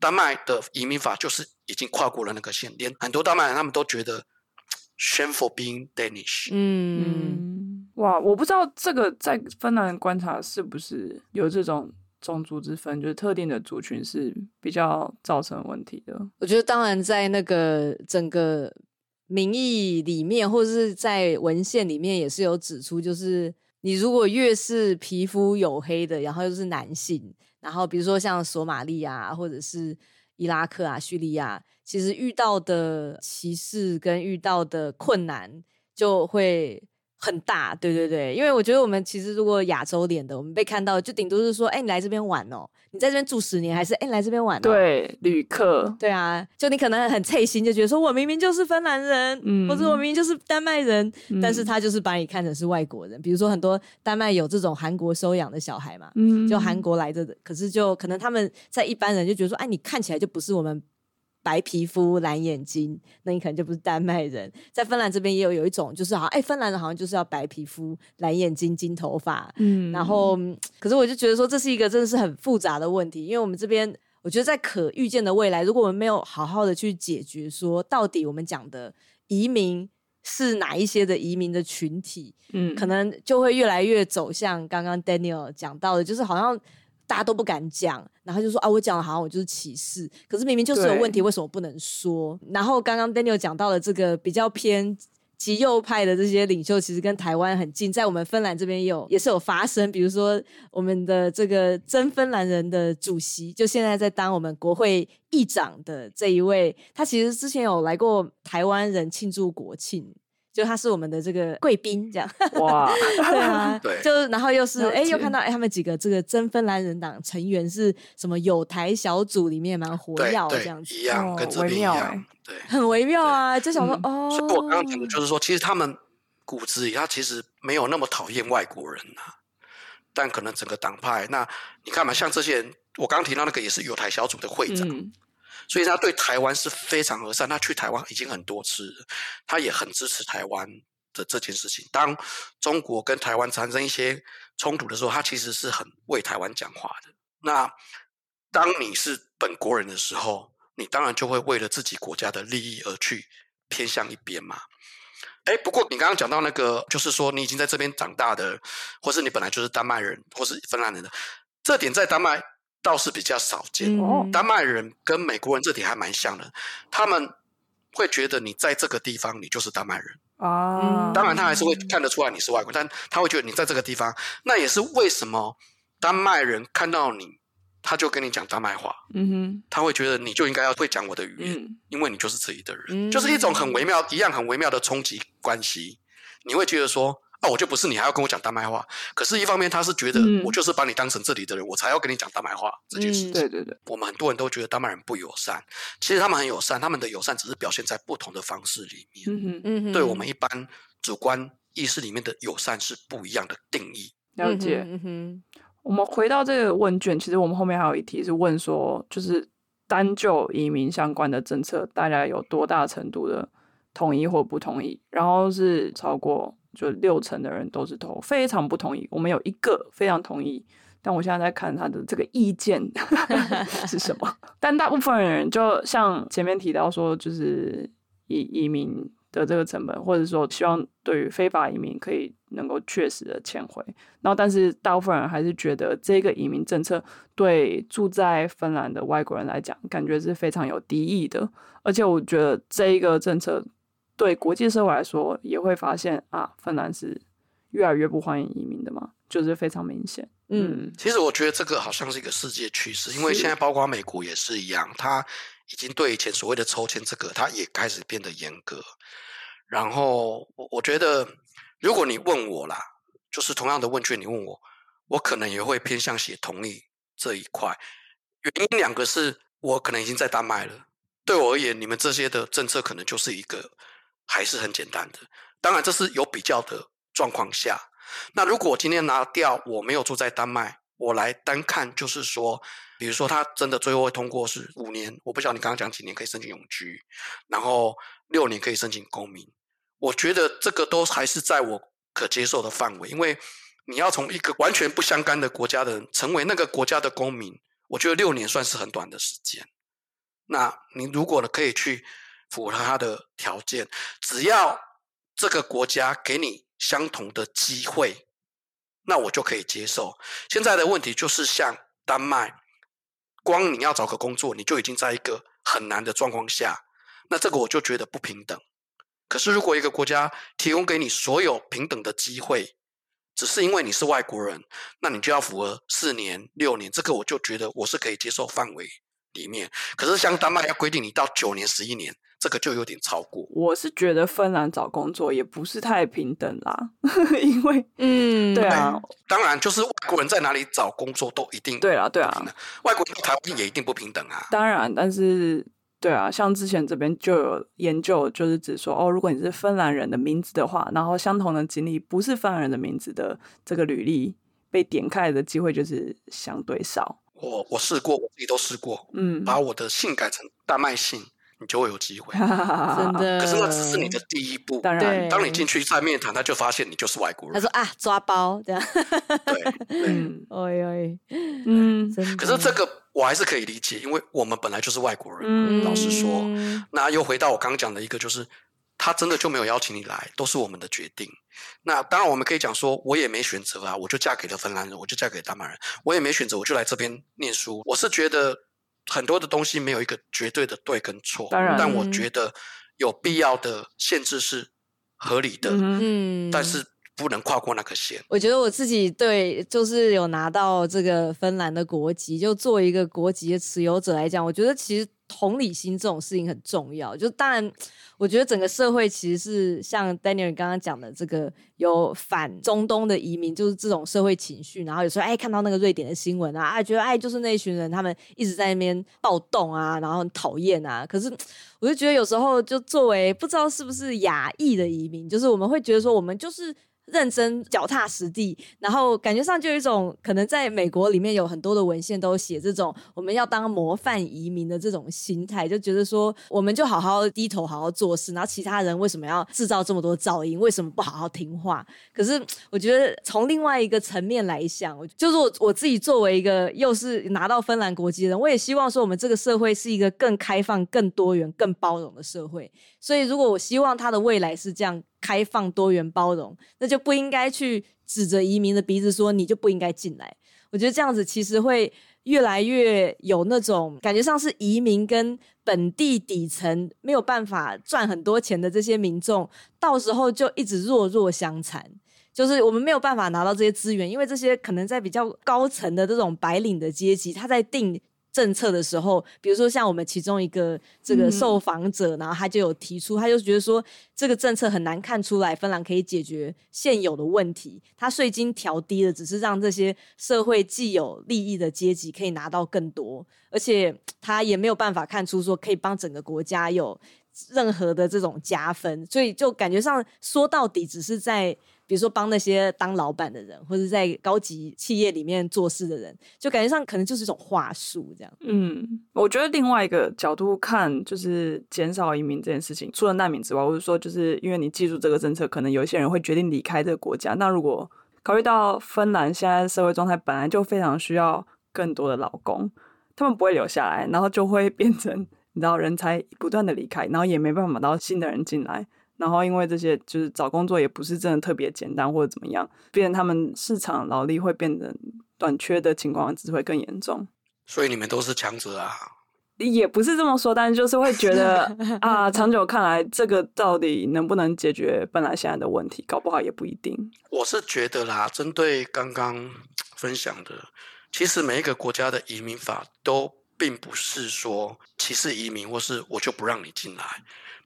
丹麦的移民法就是已经跨过了那个线，连很多丹麦人他们都觉得 [tsk] shameful being Danish。嗯，哇，我不知道这个在芬兰观察是不是有这种种族之分，就是特定的族群是比较造成问题的。我觉得当然在那个整个。民意里面，或者是在文献里面，也是有指出，就是你如果越是皮肤黝黑的，然后又是男性，然后比如说像索马利亚或者是伊拉克啊、叙利亚，其实遇到的歧视跟遇到的困难就会。很大，对对对，因为我觉得我们其实如果亚洲脸的，我们被看到就顶多是说，哎，你来这边玩哦，你在这边住十年，还是哎，你来这边玩哦？对，旅客，对啊，就你可能很脆心，就觉得说我明明就是芬兰人，嗯，或者我明明就是丹麦人，嗯，但是他就是把你看成是外国人。比如说很多丹麦有这种韩国收养的小孩嘛，嗯，就韩国来的，可是就可能他们在一般人就觉得说，哎，你看起来就不是我们。白皮肤蓝眼睛，那你可能就不是丹麦人。在芬兰这边也有有一种，就是好像哎，芬兰人好像就是要白皮肤、蓝眼睛、金头发。嗯，然后可是我就觉得说，这是一个真的是很复杂的问题，因为我们这边我觉得在可预见的未来，如果我们没有好好的去解决说，到底我们讲的移民是哪一些的移民的群体，嗯，可能就会越来越走向刚刚 Daniel 讲到的，就是好像。大家都不敢讲，然后就说啊，我讲的好像我就是歧视，可是明明就是有问题，为什么不能说？然后刚刚 Daniel 讲到了这个比较偏极右派的这些领袖，其实跟台湾很近，在我们芬兰这边也有也是有发生，比如说我们的这个真芬兰人的主席，就现在在当我们国会议长的这一位，他其实之前有来过台湾人庆祝国庆。就他是我们的这个贵宾，这样 [laughs] 哇，对啊，[laughs] 对，就然后又是哎，又看到哎，他们几个这个真芬兰人党成员是什么友台小组里面蛮活跃这样子，一样跟这边一样，对，很微妙啊，就想说哦，所以我刚刚讲的就是说，其实他们骨子里他其实没有那么讨厌外国人呐，但可能整个党派，那你看嘛，像这些人，我刚刚提到那个也是友台小组的会长。所以他对台湾是非常和善，他去台湾已经很多次，他也很支持台湾的这件事情。当中国跟台湾产生一些冲突的时候，他其实是很为台湾讲话的。那当你是本国人的时候，你当然就会为了自己国家的利益而去偏向一边嘛。哎，不过你刚刚讲到那个，就是说你已经在这边长大的，或是你本来就是丹麦人，或是芬兰人的，这点在丹麦。倒是比较少见，嗯、丹麦人跟美国人这点还蛮像的，他们会觉得你在这个地方，你就是丹麦人啊。当然，他还是会看得出来你是外国人，但他会觉得你在这个地方，那也是为什么丹麦人看到你，他就跟你讲丹麦话。嗯哼，他会觉得你就应该要会讲我的语言，嗯、因为你就是这里的人，嗯、就是一种很微妙、一样很微妙的冲击关系。你会觉得说。啊，我就不是你，还要跟我讲大麦话。可是，一方面他是觉得我就是把你当成这里的人，嗯、我才要跟你讲大麦话这件事情。对对对，我们很多人都觉得丹麦人不友善，其实他们很友善，他们的友善只是表现在不同的方式里面。嗯嗯，嗯，对我们一般主观意识里面的友善是不一样的定义。了解。嗯哼，我们回到这个问卷，其实我们后面还有一题是问说，就是单就移民相关的政策，大家有多大程度的同意或不同意？然后是超过就六成的人都是投非常不同意。我们有一个非常同意。但我现在在看他的这个意见 [laughs] [laughs] 是什么？但大部分人就像前面提到说，就是移移民的这个成本，或者说希望对于非法移民可以能够确实的迁回。然后，但是大部分人还是觉得这个移民政策对住在芬兰的外国人来讲，感觉是非常有敌意的。而且，我觉得这一个政策对国际社会来说，也会发现啊，芬兰是越来越不欢迎移民的嘛，就是非常明显。嗯，其实我觉得这个好像是一个世界趋势，因为现在包括美国也是一样，它已经对以前所谓的抽签这个，它也开始变得严格。然后我我觉得，如果你问我啦，就是同样的问卷，你问我，我可能也会偏向写同意这一块。原因两个是，我可能已经在丹麦了，对我而言，你们这些的政策可能就是一个还是很简单的。当然，这是有比较的状况下。那如果我今天拿掉，我没有住在丹麦，我来单看，就是说，比如说他真的最后会通过是五年，我不晓得你刚刚讲几年可以申请永居，然后六年可以申请公民，我觉得这个都还是在我可接受的范围，因为你要从一个完全不相干的国家的人成为那个国家的公民，我觉得六年算是很短的时间。那你如果呢可以去符合他的条件，只要这个国家给你。相同的机会，那我就可以接受。现在的问题就是，像丹麦，光你要找个工作，你就已经在一个很难的状况下，那这个我就觉得不平等。可是，如果一个国家提供给你所有平等的机会，只是因为你是外国人，那你就要符合四年、六年，这个我就觉得我是可以接受范围里面。可是，像丹麦要规定你到九年、十一年。这个就有点超过。我是觉得芬兰找工作也不是太平等啦，[laughs] 因为嗯，对啊，当然就是外国人在哪里找工作都一定对啊，对啊，外国人台湾也一定不平等啊。当然，但是对啊，像之前这边就有研究，就是指说哦，如果你是芬兰人的名字的话，然后相同的经历不是芬兰人的名字的这个履历被点开的机会就是相对少。我我试过，我自己都试过，嗯，把我的姓改成丹麦姓。你就会有机会，[laughs] 真的。可是那只是你的第一步。当然，当你进去在面谈，他就发现你就是外国人。他说啊，抓包这样。对，[laughs] 嗯，哎呀，嗯。可是这个我还是可以理解，因为我们本来就是外国人。老实说，那又回到我刚刚讲的一个，就是他真的就没有邀请你来，都是我们的决定。那当然，我们可以讲说，我也没选择啊，我就嫁给了芬兰人，我就嫁给丹麦人，我也没选择，我就来这边念书。我是觉得。很多的东西没有一个绝对的对跟错，当然，但我觉得有必要的限制是合理的，嗯，但是不能跨过那个线。我觉得我自己对，就是有拿到这个芬兰的国籍，就作为一个国籍的持有者来讲，我觉得其实。同理心这种事情很重要，就当然，我觉得整个社会其实是像 Daniel 刚刚讲的，这个有反中东的移民，就是这种社会情绪。然后有时候哎，看到那个瑞典的新闻啊，啊，觉得哎，就是那一群人他们一直在那边暴动啊，然后很讨厌啊。可是我就觉得有时候，就作为不知道是不是亚裔的移民，就是我们会觉得说，我们就是。认真脚踏实地，然后感觉上就有一种可能，在美国里面有很多的文献都写这种我们要当模范移民的这种心态，就觉得说我们就好好低头好好做事，然后其他人为什么要制造这么多噪音？为什么不好好听话？可是我觉得从另外一个层面来想，就是我我自己作为一个又是拿到芬兰国籍的人，我也希望说我们这个社会是一个更开放、更多元、更包容的社会。所以如果我希望他的未来是这样。开放、多元、包容，那就不应该去指着移民的鼻子说你就不应该进来。我觉得这样子其实会越来越有那种感觉上是移民跟本地底层没有办法赚很多钱的这些民众，到时候就一直弱弱相残。就是我们没有办法拿到这些资源，因为这些可能在比较高层的这种白领的阶级，他在定。政策的时候，比如说像我们其中一个这个受访者，然后他就有提出，他就觉得说这个政策很难看出来芬兰可以解决现有的问题。他税金调低了，只是让这些社会既有利益的阶级可以拿到更多，而且 [tsk] 他也没有办法看出说可以帮整个国家有任何的这种加分，所以就感觉上说到底只是在。比如说帮那些当老板的人，或者在高级企业里面做事的人，就感觉上可能就是一种话术这样。嗯，我觉得另外一个角度看，就是减少移民这件事情，除了难民之外，或者说就是因为你记住这个政策，可能有一些人会决定离开这个国家。那如果考虑到芬兰现在社会状态本来就非常需要更多的劳工，他们不会留下来，然后就会变成你知道人才不断的离开，然后也没办法到新的人进来。然后，因为这些就是找工作也不是真的特别简单，或者怎么样，变成他们市场劳力会变得短缺的情况只会更严重。所以你们都是强者啊？也不是这么说，但是就是会觉得 [laughs] 啊，长久看来，这个到底能不能解决本来现在的问题，搞不好也不一定。我是觉得啦，针对刚刚分享的，其实每一个国家的移民法都并不是说歧视移民，或是我就不让你进来。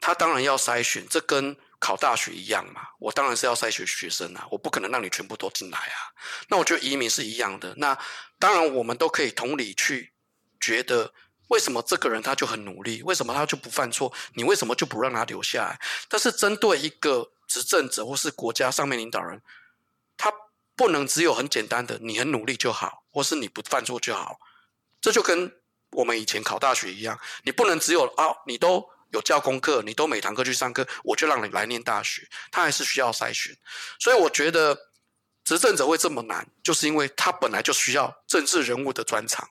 他当然要筛选，这跟考大学一样嘛。我当然是要筛选学生啊，我不可能让你全部都进来啊。那我觉得移民是一样的。那当然，我们都可以同理去觉得，为什么这个人他就很努力，为什么他就不犯错？你为什么就不让他留下来？但是针对一个执政者或是国家上面领导人，他不能只有很简单的你很努力就好，或是你不犯错就好。这就跟我们以前考大学一样，你不能只有啊，你都。有教功课，你都每堂课去上课，我就让你来念大学。他还是需要筛选，所以我觉得执政者会这么难，就是因为他本来就需要政治人物的专长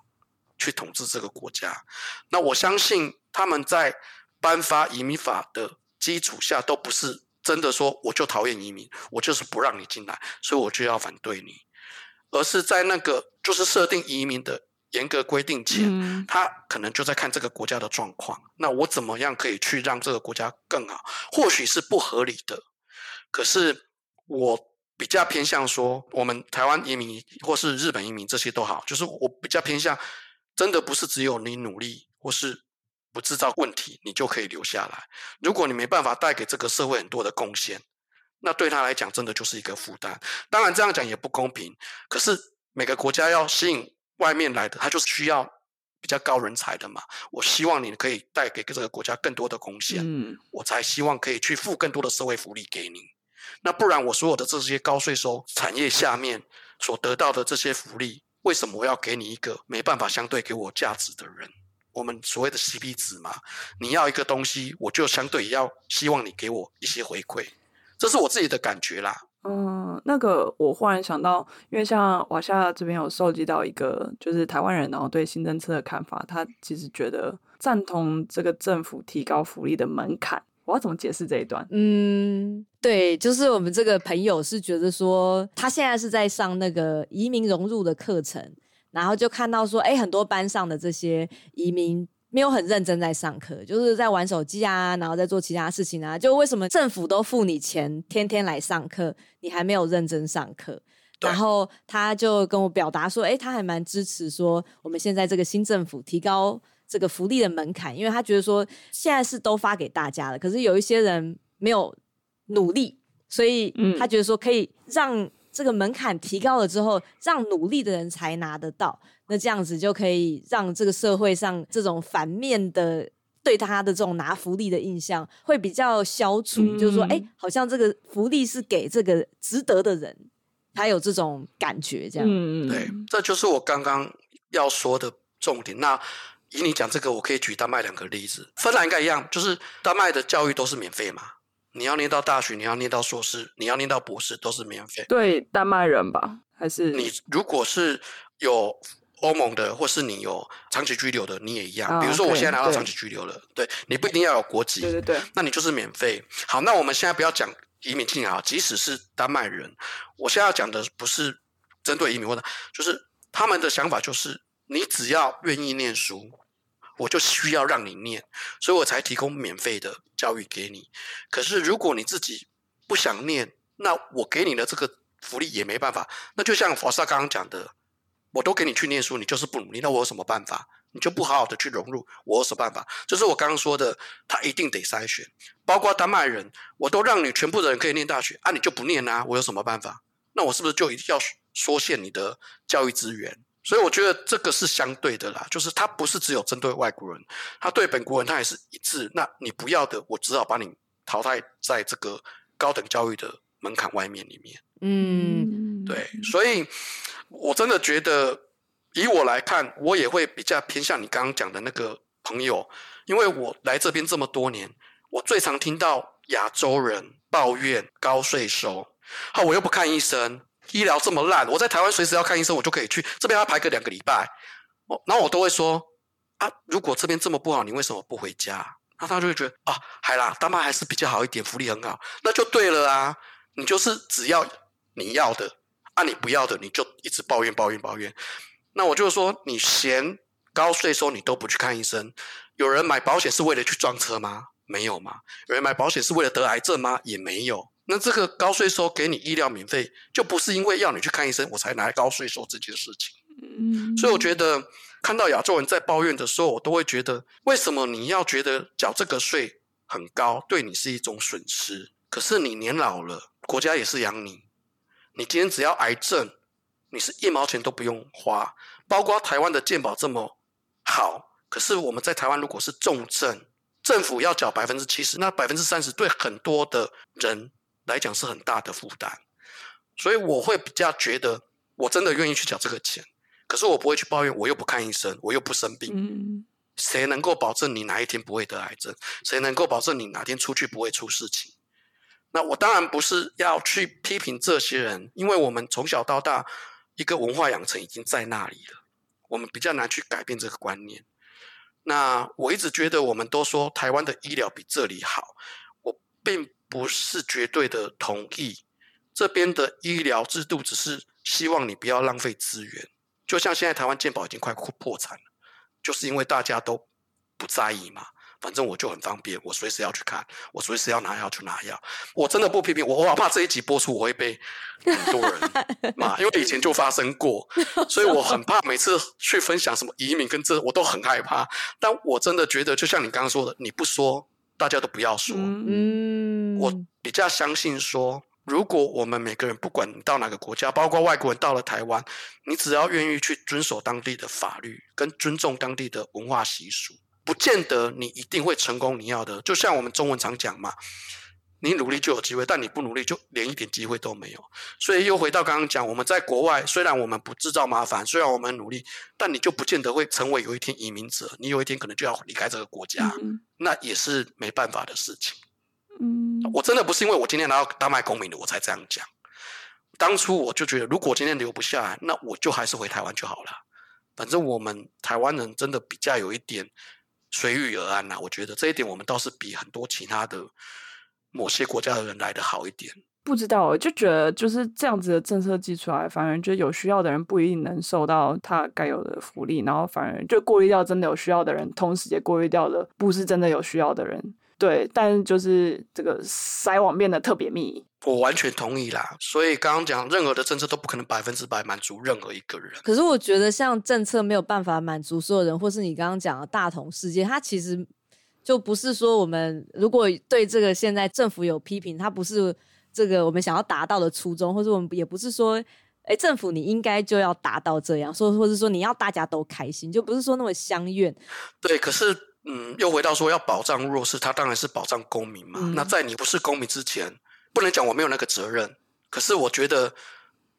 去统治这个国家。那我相信他们在颁发移民法的基础下，都不是真的说我就讨厌移民，我就是不让你进来，所以我就要反对你，而是在那个就是设定移民的。严格规定前，嗯，他可能就在看这个国家的状况。那我怎么样可以去让这个国家更好？或许是不合理的，可是我比较偏向说，我们台湾移民或是日本移民这些都好，就是我比较偏向，真的不是只有你努力或是不制造问题，你就可以留下来。如果你没办法带给这个社会很多的贡献，那对他来讲真的就是一个负担。当然这样讲也不公平，可是每个国家要吸引。外面来的，他就是需要比较高人才的嘛。我希望你可以带给这个国家更多的贡献，嗯，我才希望可以去付更多的社会福利给你。那不然，我所有的这些高税收产业下面所得到的这些福利，为什么我要给你一个没办法相对给我价值的人？我们所谓的 CP 值嘛，你要一个东西，我就相对也要希望你给我一些回馈，这是我自己的感觉啦。嗯，那个我忽然想到，因为像瓦夏这边有收集到一个，就是台湾人然后对新政策的看法，他其实觉得赞同这个政府提高福利的门槛。我要怎么解释这一段？嗯，对，就是我们这个朋友是觉得说，他现在是在上那个移民融入的课程，然后就看到说，哎，很多班上的这些移民。没有很认真在上课，就是在玩手机啊，然后在做其他事情啊。就为什么政府都付你钱，天天来上课，你还没有认真上课？然后他就跟我表达说，哎，他还蛮支持说我们现在这个新政府提高这个福利的门槛，因为他觉得说现在是都发给大家了，可是有一些人没有努力，所以他觉得说可以让这个门槛提高了之后，让努力的人才拿得到。那这样子就可以让这个社会上这种反面的对他的这种拿福利的印象会比较消除，嗯、就是说，哎、欸，好像这个福利是给这个值得的人，他有这种感觉，这样。嗯，对，这就是我刚刚要说的重点。那以你讲这个，我可以举丹麦两个例子。芬兰应该一样，就是丹麦的教育都是免费嘛，你要念到大学，你要念到硕士，你要念到博士都是免费。对，丹麦人吧？还是你如果是有。欧盟的，或是你有长期居留的，你也一样。比如说，我现在拿到长期居留了，对，对你不一定要有国籍，对对对，那你就是免费。好，那我们现在不要讲移民进来，即使是丹麦人，我现在要讲的不是针对移民问题，就是他们的想法就是，你只要愿意念书，我就需要让你念，所以我才提供免费的教育给你。可是如果你自己不想念，那我给你的这个福利也没办法。那就像佛萨刚刚讲的。我都给你去念书，你就是不努力，那我有什么办法？你就不好好的去融入，我有什么办法？就是我刚刚说的，他一定得筛选，包括丹麦人，我都让你全部的人可以念大学，啊，你就不念啊，我有什么办法？那我是不是就一定要缩限你的教育资源？所以我觉得这个是相对的啦，就是他不是只有针对外国人，他对本国人他也是一致。那你不要的，我只好把你淘汰在这个高等教育的门槛外面里面。嗯，对，所以我真的觉得。以我来看，我也会比较偏向你刚刚讲的那个朋友，因为我来这边这么多年，我最常听到亚洲人抱怨高税收。好，我又不看医生，医疗这么烂，我在台湾随时要看医生，我就可以去这边要排个两个礼拜。哦，然后我都会说啊，如果这边这么不好，你为什么不回家？那他就会觉得啊，还啦，丹麦还是比较好一点，福利很好，那就对了啊。你就是只要你要的，啊，你不要的，你就一直抱怨抱怨抱怨。那我就说，你嫌高税收，你都不去看医生。有人买保险是为了去撞车吗？没有吗？有人买保险是为了得癌症吗？也没有。那这个高税收给你医疗免费，就不是因为要你去看医生，我才拿高税收这件事情。嗯，所以我觉得看到亚洲人在抱怨的时候，我都会觉得，为什么你要觉得缴这个税很高，对你是一种损失？可是你年老了，国家也是养你。你今天只要癌症。你是一毛钱都不用花，包括台湾的健保这么好，可是我们在台湾如果是重症，政府要缴百分之七十，那百分之三十对很多的人来讲是很大的负担，所以我会比较觉得，我真的愿意去缴这个钱，可是我不会去抱怨，我又不看医生，我又不生病，嗯，谁能够保证你哪一天不会得癌症？谁能够保证你哪天出去不会出事情？那我当然不是要去批评这些人，因为我们从小到大。一个文化养成已经在那里了，我们比较难去改变这个观念。那我一直觉得，我们都说台湾的医疗比这里好，我并不是绝对的同意。这边的医疗制度只是希望你不要浪费资源，就像现在台湾健保已经快破产了，就是因为大家都不在意嘛。反正我就很方便，我随时要去看，我随时要拿药就拿药。我真的不批评我，我好怕这一集播出我会被很多人 [laughs] 骂，因为以前就发生过，所以我很怕每次去分享什么移民跟这，我都很害怕。但我真的觉得，就像你刚刚说的，你不说，大家都不要说。嗯，我比较相信说，如果我们每个人不管你到哪个国家，包括外国人到了台湾，你只要愿意去遵守当地的法律，跟尊重当地的文化习俗。不见得你一定会成功，你要的就像我们中文常讲嘛，你努力就有机会，但你不努力就连一点机会都没有。所以又回到刚刚讲，我们在国外虽然我们不制造麻烦，虽然我们努力，但你就不见得会成为有一天移民者，你有一天可能就要离开这个国家，嗯、那也是没办法的事情。嗯，我真的不是因为我今天拿到丹麦公民的我才这样讲，当初我就觉得如果今天留不下来，那我就还是回台湾就好了。反正我们台湾人真的比较有一点。随遇而安呐、啊，我觉得这一点我们倒是比很多其他的某些国家的人来的好一点。不知道，我就觉得就是这样子的政策寄出来，反而觉得有需要的人不一定能受到他该有的福利，然后反而就过滤掉真的有需要的人，同时也过滤掉了不是真的有需要的人。对，但就是这个筛网变得特别密。我完全同意啦，所以刚刚讲任何的政策都不可能百分之百满足任何一个人。可是我觉得像政策没有办法满足所有人，或是你刚刚讲的大同世界，它其实就不是说我们如果对这个现在政府有批评，它不是这个我们想要达到的初衷，或者我们也不是说，哎，政府你应该就要达到这样，说或者说你要大家都开心，就不是说那么相怨。对，可是嗯，又回到说要保障弱势，它当然是保障公民嘛。嗯、那在你不是公民之前。不能讲我没有那个责任，可是我觉得，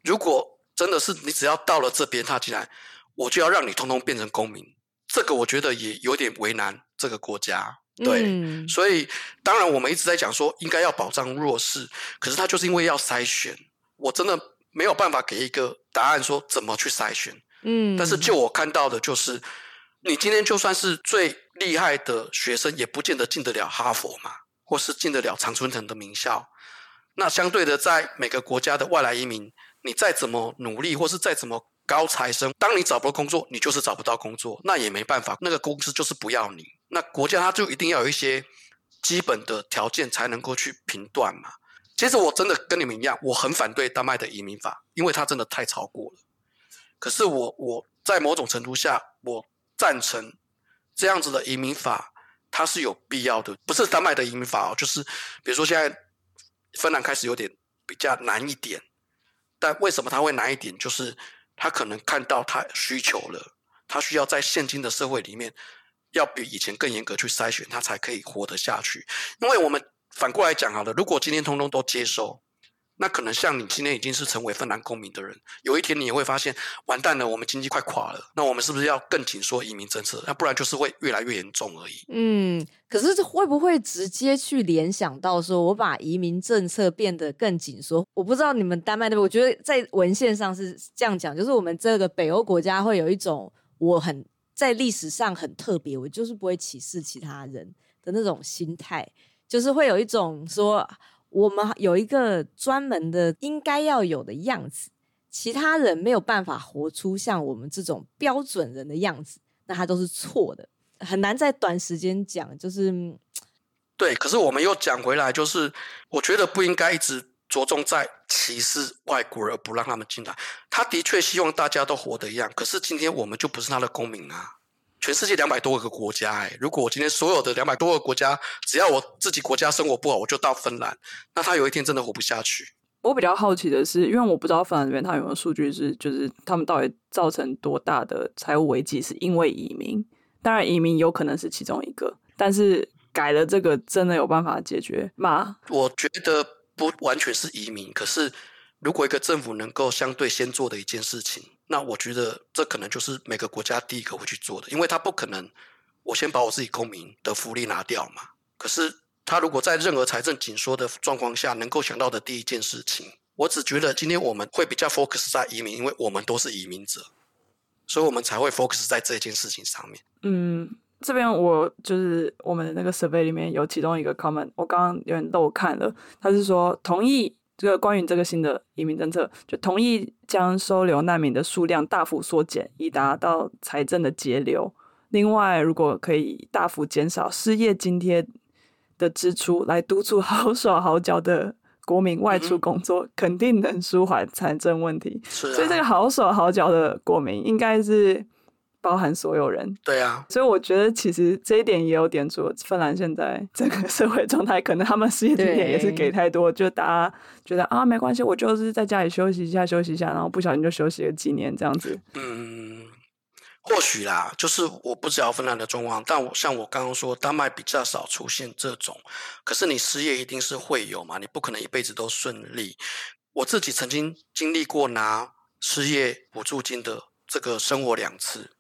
如果真的是你只要到了这边踏进来，我就要让你通通变成公民，这个我觉得也有点为难这个国家。对，嗯、所以当然我们一直在讲说应该要保障弱势，可是他就是因为要筛选，我真的没有办法给一个答案说怎么去筛选。嗯，但是就我看到的就是，你今天就算是最厉害的学生，也不见得进得了哈佛嘛，或是进得了常春藤的名校。那相对的，在每个国家的外来移民，你再怎么努力，或是再怎么高材生，当你找不到工作，你就是找不到工作，那也没办法，那个公司就是不要你。那国家它就一定要有一些基本的条件，才能够去评断嘛。其实我真的跟你们一样，我很反对丹麦的移民法，因为它真的太超过了。可是我我在某种程度下，我赞成这样子的移民法，它是有必要的。不是丹麦的移民法哦，就是比如说现在芬兰开始有点比较难一点，但为什么它会难一点？就是他可能看到他需求了，他需要在现今的社会里面要比以前更严格去筛选，他才可以活得下去。因为我们反过来讲好了，如果今天通通都接受。那可能像你今天已经是成为芬兰公民的人，有一天你也会发现，完蛋了，我们经济快垮了。那我们是不是要更紧缩移民政策？那不然就是会越来越严重而已。嗯，可是这会不会直接去联想到说，我把移民政策变得更紧缩？我不知道你们丹麦那边，我觉得在文献上是这样讲，就是我们这个北欧国家会有一种我很在历史上很特别，我就是不会歧视其他人的那种心态，就是会有一种说。我们有一个专门的应该要有的样子，其他人没有办法活出像我们这种标准人的样子，那他都是错的，很难在短时间讲。就是对，可是我们又讲回来，就是我觉得不应该一直着重在歧视外国人而不让他们进来。他的确希望大家都活得一样，可是今天我们就不是他的公民啊。全世界两百多个国家，哎，如果我今天所有的两百多个国家，只要我自己国家生活不好，我就到芬兰，那他有一天真的活不下去。我比较好奇的是，因为我不知道芬兰这边他有没有数据是，就是他们到底造成多大的财务危机是因为移民？当然，移民有可能是其中一个，但是改了这个真的有办法解决吗？我觉得不完全是移民，可是如果一个政府能够相对先做的一件事情。那我觉得这可能就是每个国家第一个会去做的，因为他不可能我先把我自己公民的福利拿掉嘛。可是他如果在任何财政紧缩的状况下能够想到的第一件事情，我只觉得今天我们会比较 focus 在移民，因为我们都是移民者，所以我们才会 focus 在这件事情上面。嗯，这边我就是我们的那个 survey 里面有其中一个 comment，我刚刚有点漏看了，他是说同意。这个关于这个新的移民政策，就同意将收留难民的数量大幅缩减，以达到财政的节流。另外，如果可以大幅减少失业津贴的支出，来督促好手好脚的国民外出工作，嗯、肯定能舒缓财政问题。啊、所以，这个好手好脚的国民应该是。包含所有人，对啊，所以我觉得其实这一点也有点说，芬兰现在整个社会状态，可能他们失业津贴也是给太多，就大家觉得啊，没关系，我就是在家里休息一下，休息一下，然后不小心就休息了几年这样子。嗯，或许啦，就是我不知道芬兰的状况，但我像我刚刚说，丹麦比较少出现这种，可是你失业一定是会有嘛，你不可能一辈子都顺利。我自己曾经经历过拿失业补助金的这个生活两次。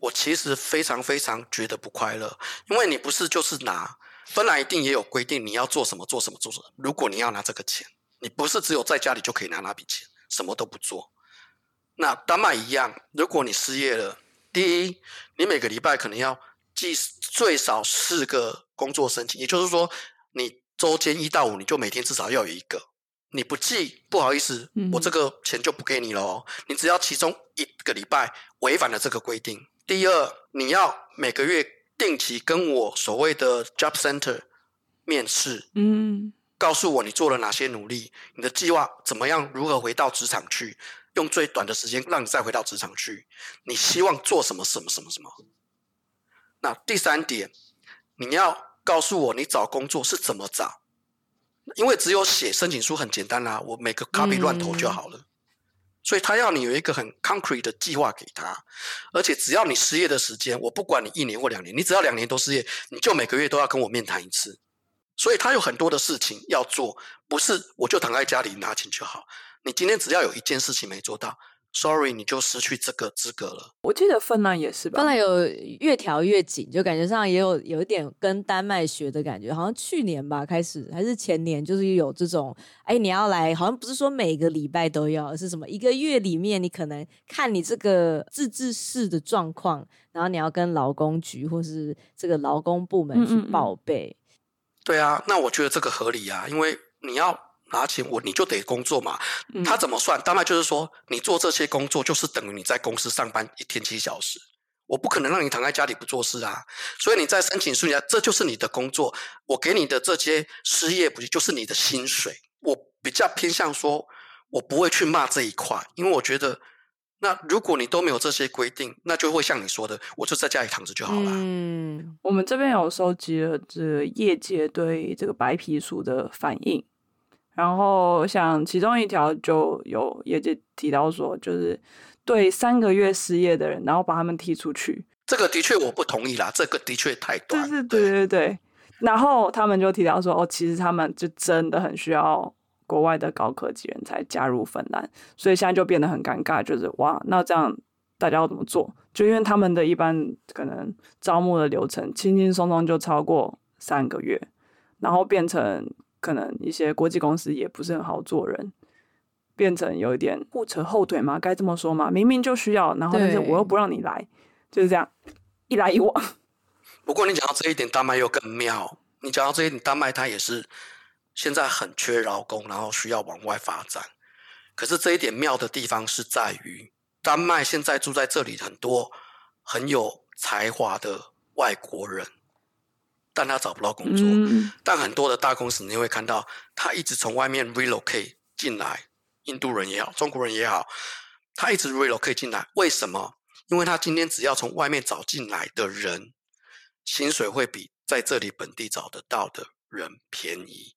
我其实非常非常觉得不快乐，因为你不是就是拿，芬兰一定也有规定你要做什么做什么做什么。如果你要拿这个钱，你不是只有在家里就可以拿那笔钱，什么都不做。那丹麦一样，如果你失业了，第一，你每个礼拜可能要寄最少四个工作申请，也就是说，你周间一到五你就每天至少要有一个。你不寄，不好意思，我这个钱就不给你了。你只要其中一个礼拜违反了这个规定。第二，你要每个月定期跟我所谓的 job center 面试，嗯，告诉我你做了哪些努力，你的计划怎么样，如何回到职场去，用最短的时间让你再回到职场去，你希望做什么什么什么什么。那第三点，你要告诉我你找工作是怎么找，因为只有写申请书很简单啦，啊，我每个 copy 乱投就好了。嗯所以他要你有一个很 concrete 的计划给他，而且只要你失业的时间，我不管你一年或两年，你只要两年都失业，你就每个月都要跟我面谈一次。所以他有很多的事情要做，不是我就躺在家里拿钱就好。你今天只要有一件事情没做到。Sorry，你就失去这个资格了。我记得芬兰也是吧？芬兰有越调越紧，就感觉上也有有一点跟丹麦学的感觉。好像去年吧开始，还是前年，就是有这种，哎，你要来，好像不是说每个礼拜都要，而是什么一个月里面，你可能看你这个自治市的状况，然后你要跟劳工局或是这个劳工部门去报备。嗯嗯嗯。对啊，那我觉得这个合理啊，因为你要。拿钱我你就得工作嘛，他怎么算？大概就是说，你做这些工作就是等于你在公司上班一天七小时，我不可能让你躺在家里不做事啊。所以你在申请书里，这就是你的工作，我给你的这些失业补贴就是你的薪水。我比较偏向说，我不会去骂这一块，因为我觉得那如果你都没有这些规定，那就会像你说的，我就在家里躺着就好了。嗯，我们这边有收集了这业界对这个白皮书的反应，然后像其中一条就有业界提到说，就是对三个月失业的人，然后把他们踢出去。这个的确我不同意啦，这个的确太短。对对对对对。然后他们就提到说，哦，其实他们就真的很需要。国外的高科技人才加入芬兰，所以现在就变得很尴尬，就是哇，那这样大家要怎么做？就因为他们的一般可能招募的流程轻轻松松就超过三个月，然后变成可能一些国际公司也不是很好做人，变成有一点不扯后腿嘛，该这么说嘛？明明就需要，然后但是我又不让你来，就是这样一来一往。[laughs] 不过你讲到这一点，丹麦又更妙。你讲到这一点，丹麦它也是。现在很缺劳工，然后需要往外发展。可是这一点妙的地方是在于，丹麦现在住在这里很多很有才华的外国人，但他找不到工作。嗯、但很多的大公司你会看到，他一直从外面 relocate 进来，印度人也好，中国人也好，他一直 relocate 进来。为什么？因为他今天只要从外面找进来的人，薪水会比在这里本地找得到的人便宜。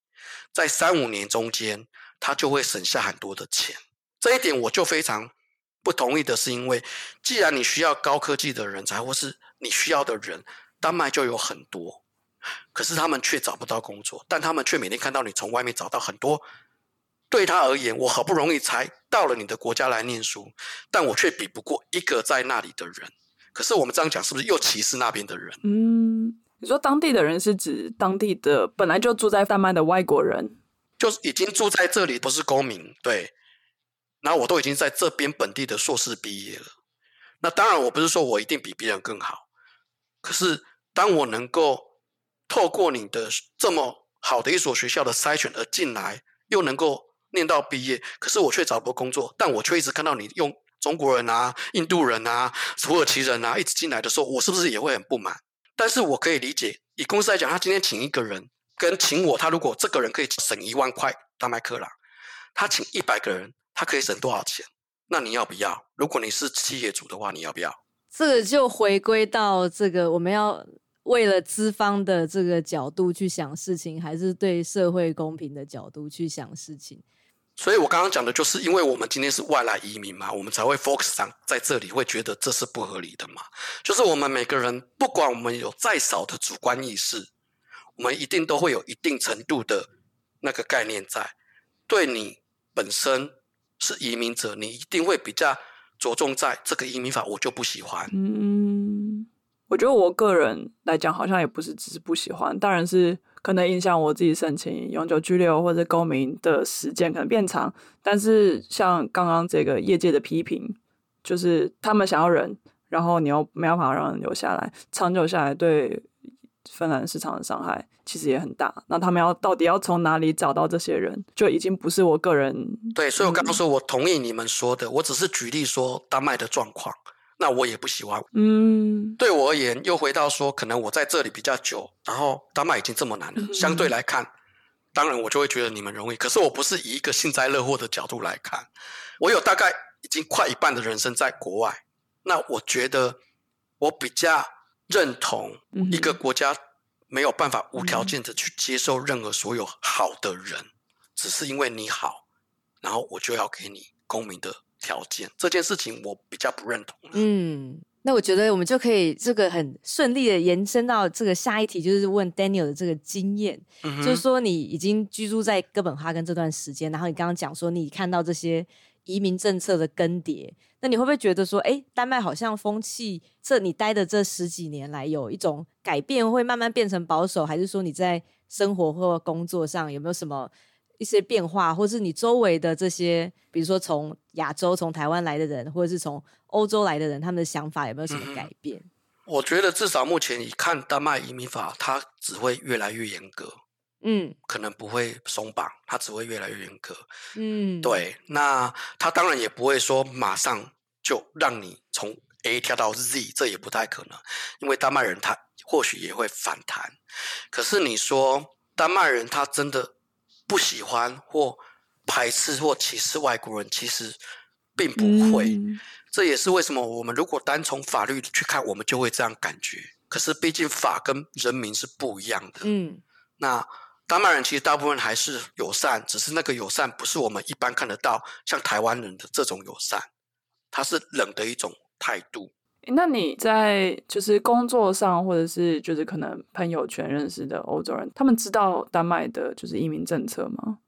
在三五年中间，他就会省下很多的钱。这一点我就非常不同意的是，因为既然你需要高科技的人才，或是你需要的人，丹麦就有很多，可是他们却找不到工作，但他们却每天看到你从外面找到很多。对他而言，我好不容易才到了你的国家来念书，但我却比不过一个在那里的人。可是我们这样讲，是不是又歧视那边的人？嗯。你说当地的人是指当地的本来就住在丹麦的外国人，就是已经住在这里，不是公民，对。然后我都已经在这边本地的硕士毕业了。那当然，我不是说我一定比别人更好，可是当我能够透过你的这么好的一所学校的筛选而进来，又能够念到毕业，可是我却找不到工作，但我却一直看到你用中国人啊、印度人啊、土耳其人啊一直进来的时候，我是不是也会很不满？但是我可以理解，以公司来讲，他今天请一个人，跟请我，他如果这个人可以省一万块丹麦克朗，他请一百个人，他可以省多少钱？那你要不要？如果你是企业主的话，你要不要？这个就回归到这个，我们要为了资方的这个角度去想事情，还是对社会公平的角度去想事情？所以我刚刚讲的就是，因为我们今天是外来移民嘛，我们才会 focus 上在这里，会觉得这是不合理的嘛。就是我们每个人，不管我们有再少的主观意识，我们一定都会有一定程度的那个概念在。对你本身是移民者，你一定会比较着重在这个移民法，我就不喜欢。嗯，我觉得我个人来讲，好像也不是只是不喜欢，当然是。可能影响我自己申请永久居留或者公民的时间可能变长，但是像刚刚这个业界的批评，就是他们想要人，然后你又没办法让人留下来，长久下来对芬兰市场的伤害其实也很大。那他们要到底要从哪里找到这些人，就已经不是我个人。对，所以我刚刚说我同意你们说的，我只是举例说丹麦的状况。那我也不喜欢。嗯，对我而言，又回到说，可能我在这里比较久，然后丹麦已经这么难了，嗯、相对来看，当然我就会觉得你们容易。可是我不是以一个幸灾乐祸的角度来看，我有大概已经快一半的人生在国外。那我觉得我比较认同一个国家没有办法无条件的去接受任何所有好的人，嗯、只是因为你好，然后我就要给你公民的。条件这件事情我比较不认同。嗯，那我觉得我们就可以这个很顺利的延伸到这个下一题，就是问 Daniel 的这个经验，嗯、就是说你已经居住在哥本哈根这段时间，然后你刚刚讲说你看到这些移民政策的更迭，那你会不会觉得说，哎，丹麦好像风气，这你待的这十几年来有一种改变，会慢慢变成保守，还是说你在生活或工作上有没有什么？一些变化，或是你周围的这些，比如说从亚洲、从台湾来的人，或者是从欧洲来的人，他们的想法有没有什么改变？嗯，我觉得至少目前，你看丹麦移民法，它只会越来越严格。嗯，可能不会松绑，它只会越来越严格。嗯，对。那它当然也不会说马上就让你从 A 跳到 Z，这也不太可能，因为丹麦人他或许也会反弹。可是你说丹麦人他真的？不喜欢或排斥或歧视外国人，其实并不会。嗯、这也是为什么我们如果单从法律去看，我们就会这样感觉。可是毕竟法跟人民是不一样的。嗯，那丹麦人其实大部分还是友善，只是那个友善不是我们一般看得到，像台湾人的这种友善，它是冷的一种态度。那你在就是工作上，或者是就是可能朋友圈认识的欧洲人，他们知道丹麦的就是移民政策吗？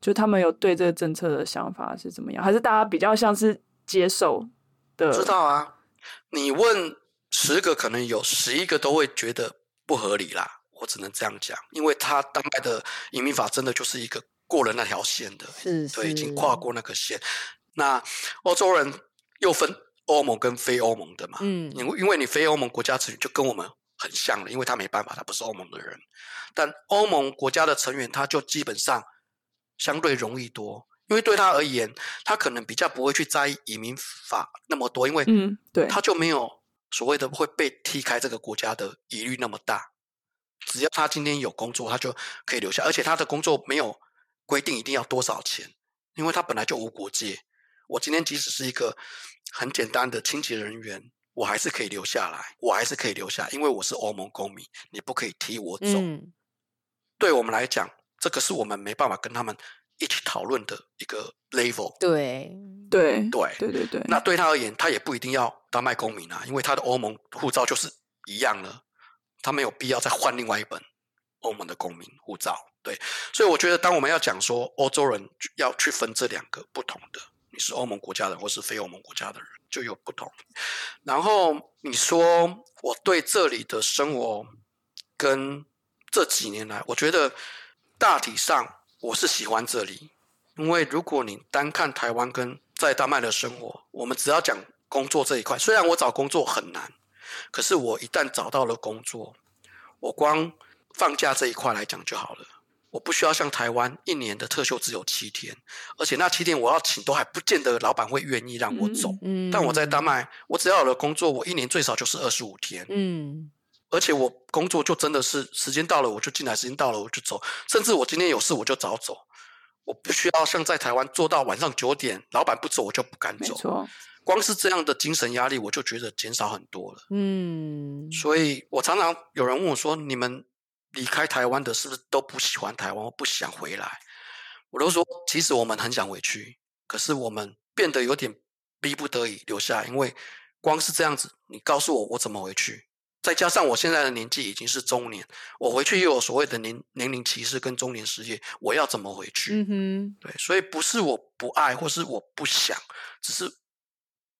就他们有对这个政策的想法是怎么样？还是大家比较像是接受的？知道啊，你问十个，可能有十一个都会觉得不合理啦。我只能这样讲，因为他丹麦的移民法真的就是一个过了那条线的，是，是，对，已经跨过那个线。那欧洲人又分。欧盟跟非欧盟的嘛，嗯，因为因为你非欧盟国家成员就跟我们很像了，因为他没办法，他不是欧盟的人。但欧盟国家的成员，他就基本上相对容易多，因为对他而言，他可能比较不会去在意移民法那么多，因为嗯，对，他就没有所谓的会被踢开这个国家的疑虑那么大。只要他今天有工作，他就可以留下，而且他的工作没有规定一定要多少钱，因为他本来就无国界。我今天即使是一个很简单的清洁人员，我还是可以留下来，我还是可以留下，因为我是欧盟公民，你不可以踢我走。嗯、对我们来讲，这个是我们没办法跟他们一起讨论的一个 level。对对对对对对。那对他而言，他也不一定要丹麦公民啊，因为他的欧盟护照就是一样了，他没有必要再换另外一本欧盟的公民护照。对，所以我觉得，当我们要讲说欧洲人要去分这两个不同的。你是欧盟国家的，或是非欧盟国家的人，就有不同。然后你说我对这里的生活跟这几年来，我觉得大体上我是喜欢这里，因为如果你单看台湾跟在丹麦的生活，我们只要讲工作这一块，虽然我找工作很难，可是我一旦找到了工作，我光放假这一块来讲就好了。我不需要像台湾一年的特休只有七天，而且那七天我要请都还不见得老板会愿意让我走。嗯，但我在丹麦，我只要有了工作，我一年最少就是二十五天。嗯，而且我工作就真的是时间到了我就进来，时间到了我就走，甚至我今天有事我就早走。我不需要像在台湾做到晚上九点，老板不走我就不敢走。光是这样的精神压力，我就觉得减少很多了。嗯，所以我常常有人问我说：“你们？”离开台湾的是不是都不喜欢台湾，我不想回来？我都说，其实我们很想回去，可是我们变得有点逼不得已留下来，因为光是这样子，你告诉我我怎么回去？再加上我现在的年纪已经是中年，我回去又有所谓的年年龄歧视跟中年失业，我要怎么回去？嗯哼，对，所以不是我不爱，或是我不想，只是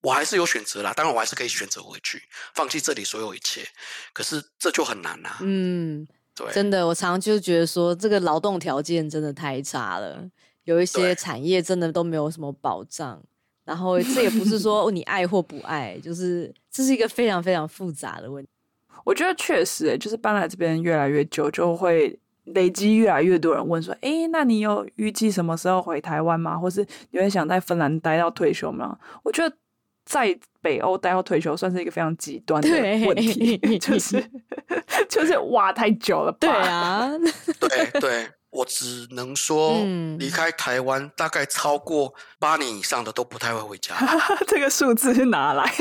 我还是有选择啦。当然，我还是可以选择回去，放弃这里所有一切，可是这就很难啦。嗯。对真的，我常常就觉得说，这个劳动条件真的太差了，有一些产业真的都没有什么保障。然后这也不是说 [laughs] 你爱或不爱，就是这是一个非常非常复杂的问题。我觉得确实，就是搬来这边越来越久，就会累积越来越多人问说：“哎，那你有预计什么时候回台湾吗？或是你会想在芬兰待到退休吗？”我觉得。在北欧待到退休，算是一个非常极端的问题，对 [laughs] 就是 [laughs] 就是哇，太久了吧？对啊，对对，我只能说，离开台湾大概超过八年以上的都不太会回家。[laughs] 这个数字是哪来？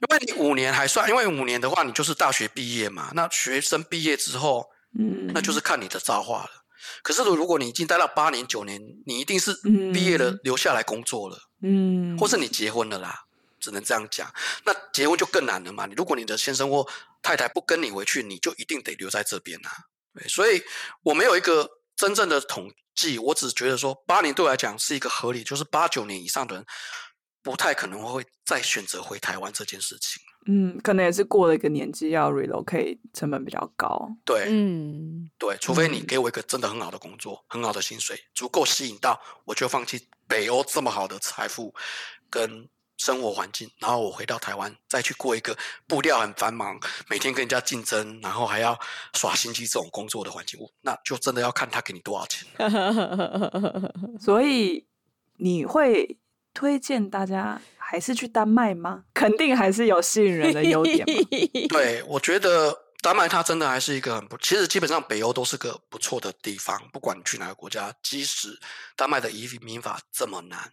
因为你五年还算，因为五年的话，你就是大学毕业嘛。那学生毕业之后，嗯，那就是看你的造化了。可是，如果你已经待到八年九年，你一定是毕业了留下来工作了，嗯，或是你结婚了啦，只能这样讲。那结婚就更难了嘛。如果你的先生或太太不跟你回去，你就一定得留在这边啊。对，所以我没有一个真正的统计，我只觉得说八年对我来讲是一个合理，就是八九年以上的人不太可能会再选择回台湾这件事情。嗯，可能也是过了一个年纪，要 relocate 成本比较高。对，嗯，对，除非你给我一个真的很好的工作，嗯、很好的薪水，足够吸引到我就放弃北欧这么好的财富跟生活环境，然后我回到台湾再去过一个步调很繁忙，每天跟人家竞争，然后还要耍心机这种工作的环境，那就真的要看他给你多少钱。[laughs] 所以你会推荐大家？还是去丹麦吗？[laughs] 肯定还是有吸引人的优点。[laughs] 对，我觉得丹麦它真的还是一个很不，其实基本上北欧都是个不错的地方，不管你去哪个国家，即使丹麦的移民法这么难，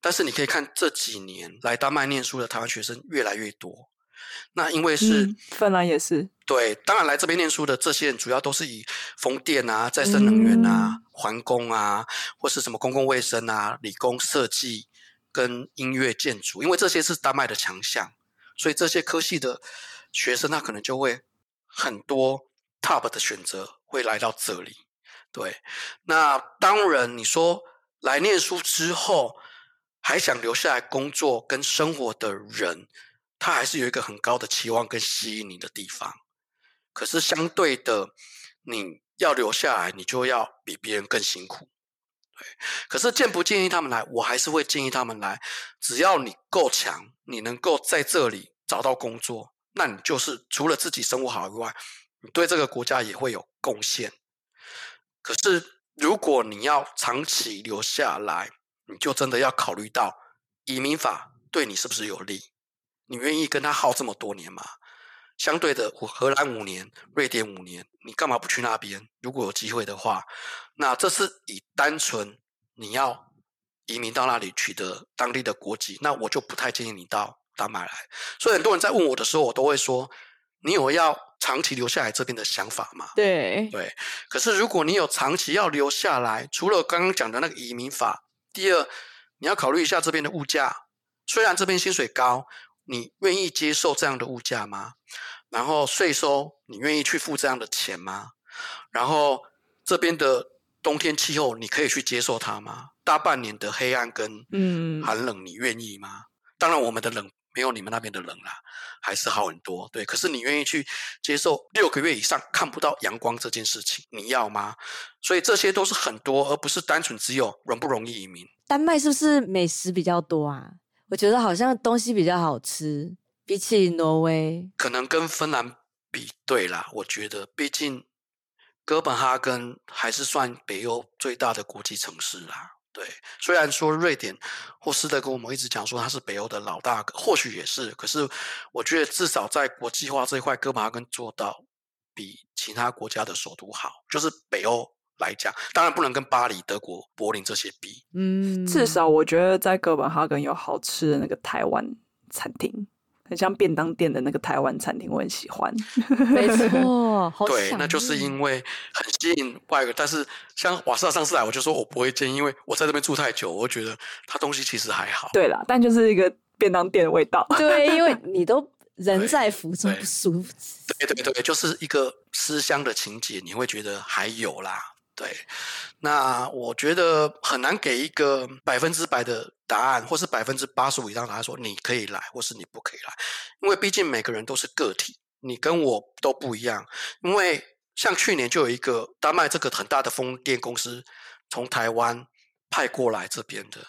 但是你可以看这几年来丹麦念书的台湾学生越来越多。那因为是、嗯、芬兰也是对，当然来这边念书的这些人主要都是以风电啊、再生能源啊、嗯、环工啊，或是什么公共卫生啊、理工设计跟音乐建筑，因为这些是丹麦的强项，所以这些科系的学生他可能就会很多 top 的选择会来到这里。对，那当然你说来念书之后还想留下来工作跟生活的人。他还是有一个很高的期望跟吸引你的地方，可是相对的，你要留下来，你就要比别人更辛苦。[laughs] 可是建不建议他们来，我还是会建议他们来。只要你够强，你能够在这里找到工作，那你就是除了自己生活好以外，你对这个国家也会有贡献。可是如果你要长期留下来，你就真的要考虑到移民法对你是不是有利。你愿意跟他耗这么多年吗？相对的，我荷兰五年，瑞典五年，你干嘛不去那边？如果有机会的话，那这是以单纯你要移民到那里取得当地的国籍，那我就不太建议你到丹麦来。所以很多人在问我的时候，我都会说：你有要长期留下来这边的想法吗？对对。可是如果你有长期要留下来，除了刚刚讲的那个移民法，第二，你要考虑一下这边的物价，虽然这边薪水高。你愿意接受这样的物价吗？然后税收，你愿意去付这样的钱吗？然后这边的冬天气候，你可以去接受它吗？大半年的黑暗跟嗯寒冷，你愿意吗？嗯、当然，我们的冷没有你们那边的冷啦，还是好很多。对，可是你愿意去接受六个月以上看不到阳光这件事情，你要吗？所以这些都是很多，而不是单纯只有容不容易移民。丹麦是不是美食比较多啊？我觉得好像东西比较好吃，比起挪威，可能跟芬兰比对啦。我觉得，毕竟哥本哈根还是算北欧最大的国际城市啦。对，虽然说瑞典或斯德哥我们一直讲说它是北欧的老大哥，或许也是，可是我觉得至少在国际化这一块，哥本哈根做到比其他国家的首都好，就是北欧。来讲，当然不能跟巴黎、德国、柏林这些比。嗯，至少我觉得在哥本哈根有好吃的那个台湾餐厅，很像便当店的那个台湾餐厅，我很喜欢。[laughs] 没错，[laughs] 好对，那就是因为很吸引外国。但是像瓦萨上次来，我就说我不会建议，因为我在这边住太久，我觉得它东西其实还好。对啦，但就是一个便当店的味道。对，[laughs] 因为你都人在福中不舒服。对对对，就是一个思乡的情节，你会觉得还有啦。对，那我觉得很难给一个百分之百的答案，或是百分之八十五以上的答案，说你可以来，或是你不可以来，因为毕竟每个人都是个体，你跟我都不一样。因为像去年就有一个丹麦这个很大的风电公司从台湾派过来这边的，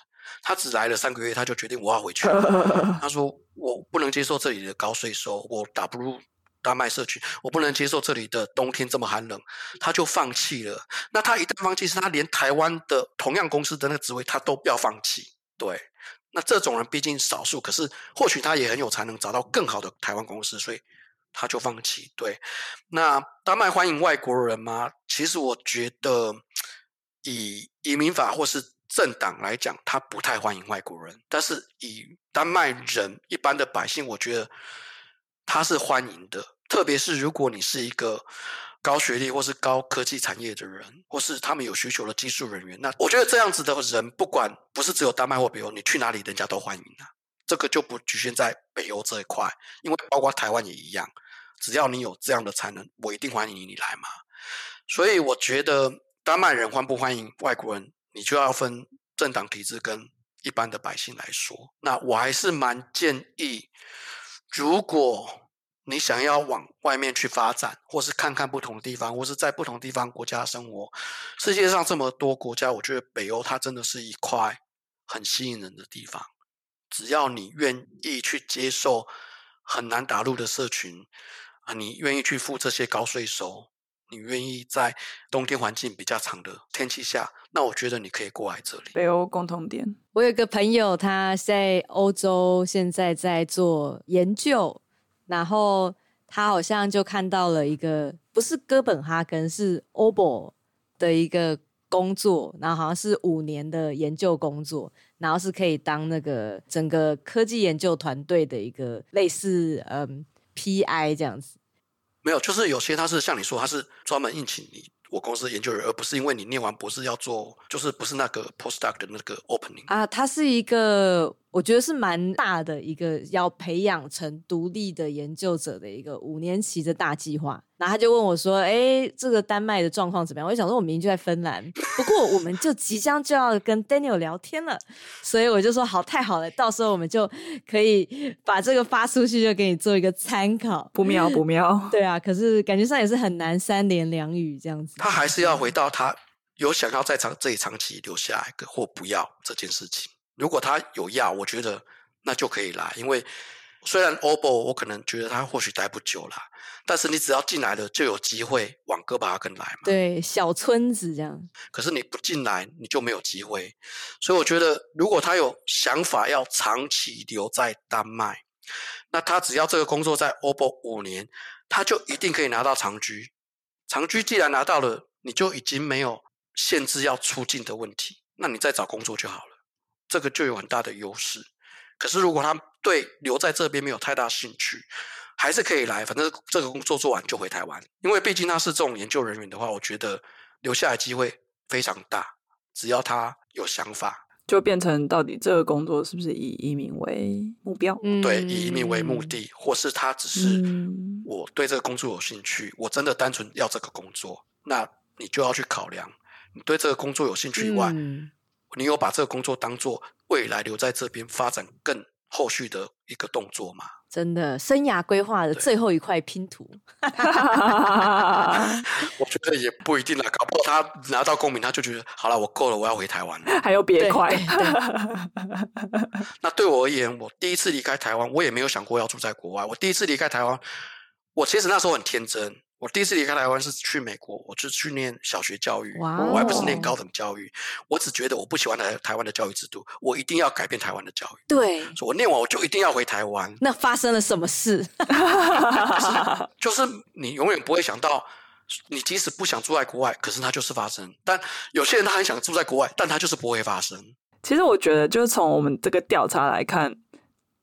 他只来了三个月，他就决定我要回去。[laughs] 他说我不能接受这里的高税收，我打不入。丹麦社区，我不能接受这里的冬天这么寒冷，他就放弃了。那他一旦放弃，是他连台湾的同样公司的那个职位，他都要放弃。对，那这种人毕竟少数，可是或许他也很有才能，找到更好的台湾公司，所以他就放弃。对，那丹麦欢迎外国人吗？其实我觉得，以移民法或是政党来讲，他不太欢迎外国人。但是以丹麦人一般的百姓，我觉得。他是欢迎的，特别是如果你是一个高学历或是高科技产业的人，或是他们有需求的技术人员，那我觉得这样子的人，不管不是只有丹麦或北欧，你去哪里人家都欢迎啊。这个就不局限在北欧这一块，因为包括台湾也一样，只要你有这样的才能，我一定欢迎你来嘛。所以我觉得丹麦人欢不欢迎外国人，你就要分政党体制跟一般的百姓来说。那我还是蛮建议。如果你想要往外面去发展，或是看看不同的地方，或是在不同地方国家生活，世界上这么多国家，我觉得北欧它真的是一块很吸引人的地方。只要你愿意去接受很难打入的社群，啊，你愿意去付这些高税收，你愿意在冬天环境比较长的天气下，那我觉得你可以过来这里。北欧共同点。我有个朋友，他在欧洲现在在做研究，然后他好像就看到了一个不是哥本哈根，是欧博的一个工作，然后好像是五年的研究工作，然后是可以当那个整个科技研究团队的一个类似嗯 PI 这样子。没有，就是有些他是像你说，他是专门应请你。我公司研究人，而不是因为你念完博士要做，就是不是那个 postdoc 的那个 opening 啊，它是一个。我觉得是蛮大的一个要培养成独立的研究者的一个五年期的大计划。然后他就问我说：“哎，这个丹麦的状况怎么样？”我就想说，我明明就在芬兰，不过我们就即将就要跟 Daniel 聊天了，所以我就说：“好，太好了，到时候我们就可以把这个发出去，就给你做一个参考。”不妙，不妙。[laughs] 对啊，可是感觉上也是很难三言两语这样子。他还是要回到他有想要在长这里长期留下来，或不要这件事情。如果他有要，我觉得那就可以来。因为虽然 OBO 我可能觉得他或许待不久啦，但是你只要进来了，就有机会往哥本哈根来嘛。对，小村子这样。可是你不进来，你就没有机会。所以我觉得，如果他有想法要长期留在丹麦，那他只要这个工作在 OBO 五年，他就一定可以拿到长居。长居既然拿到了，你就已经没有限制要出境的问题，那你再找工作就好了。这个就有很大的优势，可是如果他对留在这边没有太大兴趣，还是可以来，反正这个工作做完就回台湾。因为毕竟他是这种研究人员的话，我觉得留下来机会非常大，只要他有想法，就变成到底这个工作是不是以移民为目标？嗯、对，以移民为目的，或是他只是我对这个工作有兴趣，我真的单纯要这个工作，那你就要去考量，你对这个工作有兴趣以外。嗯你有把这个工作当做未来留在这边发展更后续的一个动作嘛？真的，生涯规划的最后一块拼图。[laughs] [laughs] 我觉得也不一定啦，搞不好他拿到公民，他就觉得好了，我够了，我要回台湾了。还有别块。[laughs] 那对我而言，我第一次离开台湾，我也没有想过要住在国外。我第一次离开台湾，我其实那时候很天真。我第一次离开台湾是去美国，我就去念小学教育我还不是念高等教育。我只觉得我不喜欢台台湾的教育制度，我一定要改变台湾的教育。对，所以我念完我就一定要回台湾。那发生了什么事？就 [laughs] 是，就是你永远不会想到，你即使不想住在国外，可是它就是发生。但有些人他很想住在国外，但他就是不会发生。其实我觉得，就是从我们这个调查来看，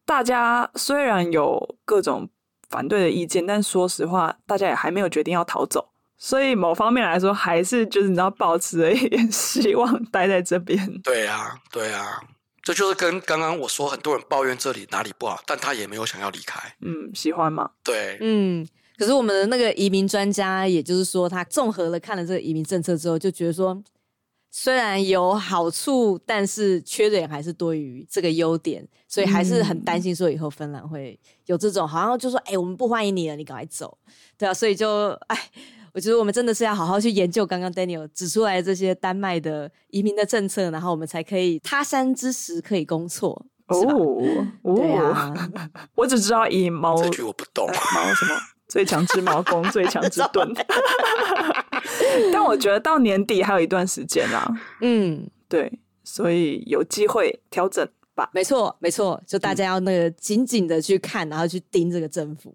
大家虽然有各种。反对的意见，但说实话，大家也还没有决定要逃走，所以某方面来说，还是就是你知道，保持了一点 [laughs] 希望待在这边。对啊，对啊，这就是跟刚刚我说，很多人抱怨这里哪里不好，但他也没有想要离开。嗯，喜欢吗？对，嗯。可是我们的那个移民专家，也就是说，他综合了看了这个移民政策之后，就觉得说。虽然有好处，但是缺点还是多于这个优点，所以还是很担心说以后芬兰会有这种好像就说哎、欸，我们不欢迎你了，你赶快走，对啊，所以就哎，我觉得我们真的是要好好去研究刚刚 Daniel 指出来的这些丹麦的移民的政策，然后我们才可以他山之石可以攻错哦，对啊，[laughs] 我只知道以猫这句我不懂，猫什么最强之矛攻最强之盾。[laughs] [laughs] 但我觉得到年底还有一段时间啊，嗯，对，所以有机会调整吧。没错，没错，就大家要那个紧紧的去看，然后去盯这个政府。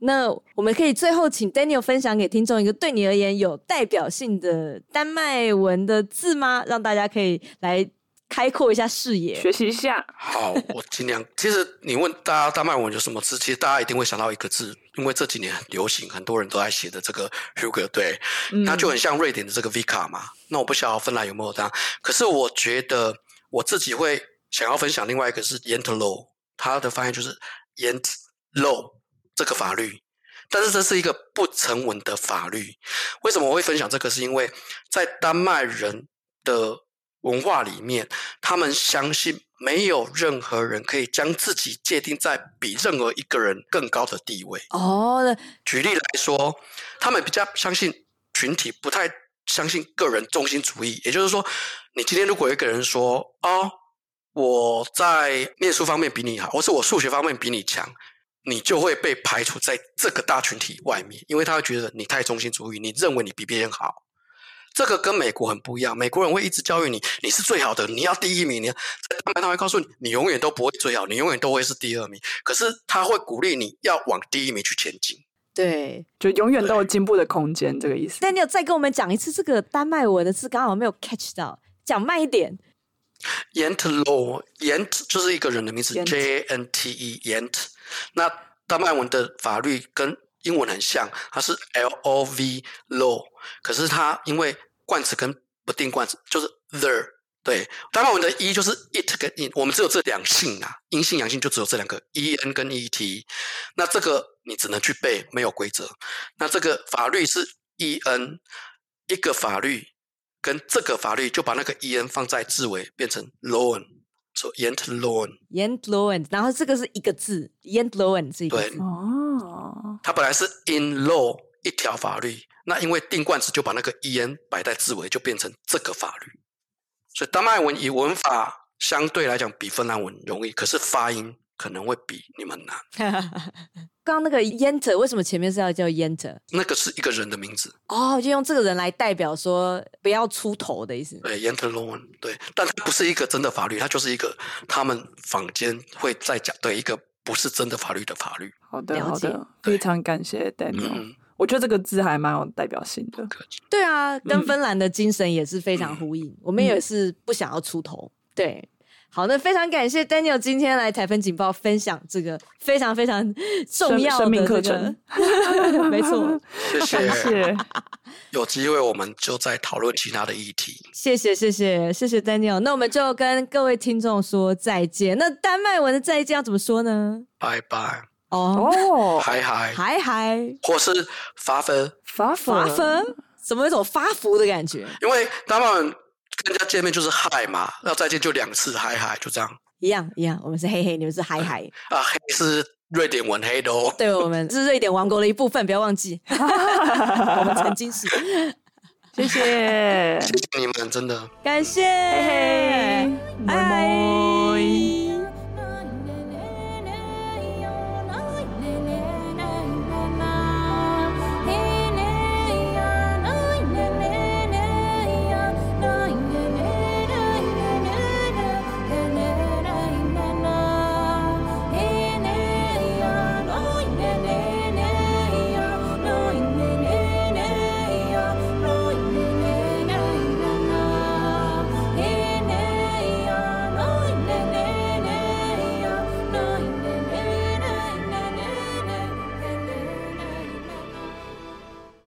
那我们可以最后请 Daniel 分享给听众一个对你而言有代表性的丹麦文的字吗？让大家可以来。开阔一下视野，学习一下。好，我尽量。[laughs] 其实你问大家丹麦文有什么字，其实大家一定会想到一个字，因为这几年很流行，很多人都在写的这个 [laughs] Hygge，对，它就很像瑞典的这个 Vika 嘛。那我不晓得芬兰有没有这样，可是我觉得我自己会想要分享另外一个是 YAN'TLOW，它的翻译就是 Jantelov 这个法律，但是这是一个不成文的法律。为什么我会分享这个？是因为在丹麦人的。文化里面，他们相信没有任何人可以将自己界定在比任何一个人更高的地位。哦，举例来说，他们比较相信群体，不太相信个人中心主义。也就是说，你今天如果有一个人说：“哦，我在念书方面比你好，或是我数学方面比你强”，你就会被排除在这个大群体外面，因为他会觉得你太中心主义，你认为你比别人好。这个跟美国很不一样，美国人会一直教育你，你是最好的，你要第一名。你要在丹麦他会告诉你，你永远都不会最好，你永远都会是第二名。可是他会鼓励你要往第一名去前进。对，就永远都有进步的空间，这个意思。但你有再跟我们讲一次这个丹麦文的字，刚好没有 catch 到，讲慢一点。Jantelov，Jant 就是一个人的名字，J N T E，Jant。那丹麦文的法律跟英文很像，它是 L O V low，可是它因为冠词跟不定冠词就是 the。对，丹麦文的 e 就是 it 跟 in，我们只有这两性啊，阴性阳性就只有这两个 e n 跟 e t。那这个你只能去背，没有规则。那这个法律是 e n，一个法律跟这个法律就把那个 e n 放在字尾，变成 loan，说 yent loan。yent loan，然后这个是一个字，yent loan 是一个字。对哦，它本来是 in law 一条法律，那因为定冠词就把那个 e n 摆在字尾，就变成这个法律。所以丹麦文以文法相对来讲比芬兰文容易，可是发音可能会比你们难。[laughs] 刚刚那个 Jente 为什么前面是要叫 Jente？那个是一个人的名字哦，就用这个人来代表说不要出头的意思。对，Jantelov，对，但它不是一个真的法律，它就是一个他们坊间会在讲的一个不是真的法律的法律。好的，好的，非常感谢 Daniel。嗯我觉得这个字还蛮有代表性的。对啊，跟芬兰的精神也是非常呼应。嗯、我们也是不想要出头。对，好，那非常感谢 Daniel 今天来台风警报分享这个非常非常重要的、命课程。[laughs] 没错，谢谢。有机会我们就再讨论其他的议题。谢谢谢谢谢谢 Daniel。那我们就跟各位听众说再见。那丹麦文的再见要怎么说呢？拜拜。哦，嗨嗨，嗨嗨，或是发福，发福，发福，怎么有一种发福的感觉？因为他们跟人家见面就是嗨嘛，要再见就两次嗨嗨，就这样。一样一样，我们是嘿嘿，你们是嗨嗨。啊，黑是瑞典文黑的哦。对，我们是瑞典王国的一部分，不要忘记。[laughs] 我们曾经是。谢谢，谢谢你们，真的。感谢，嘿嘿，拜拜。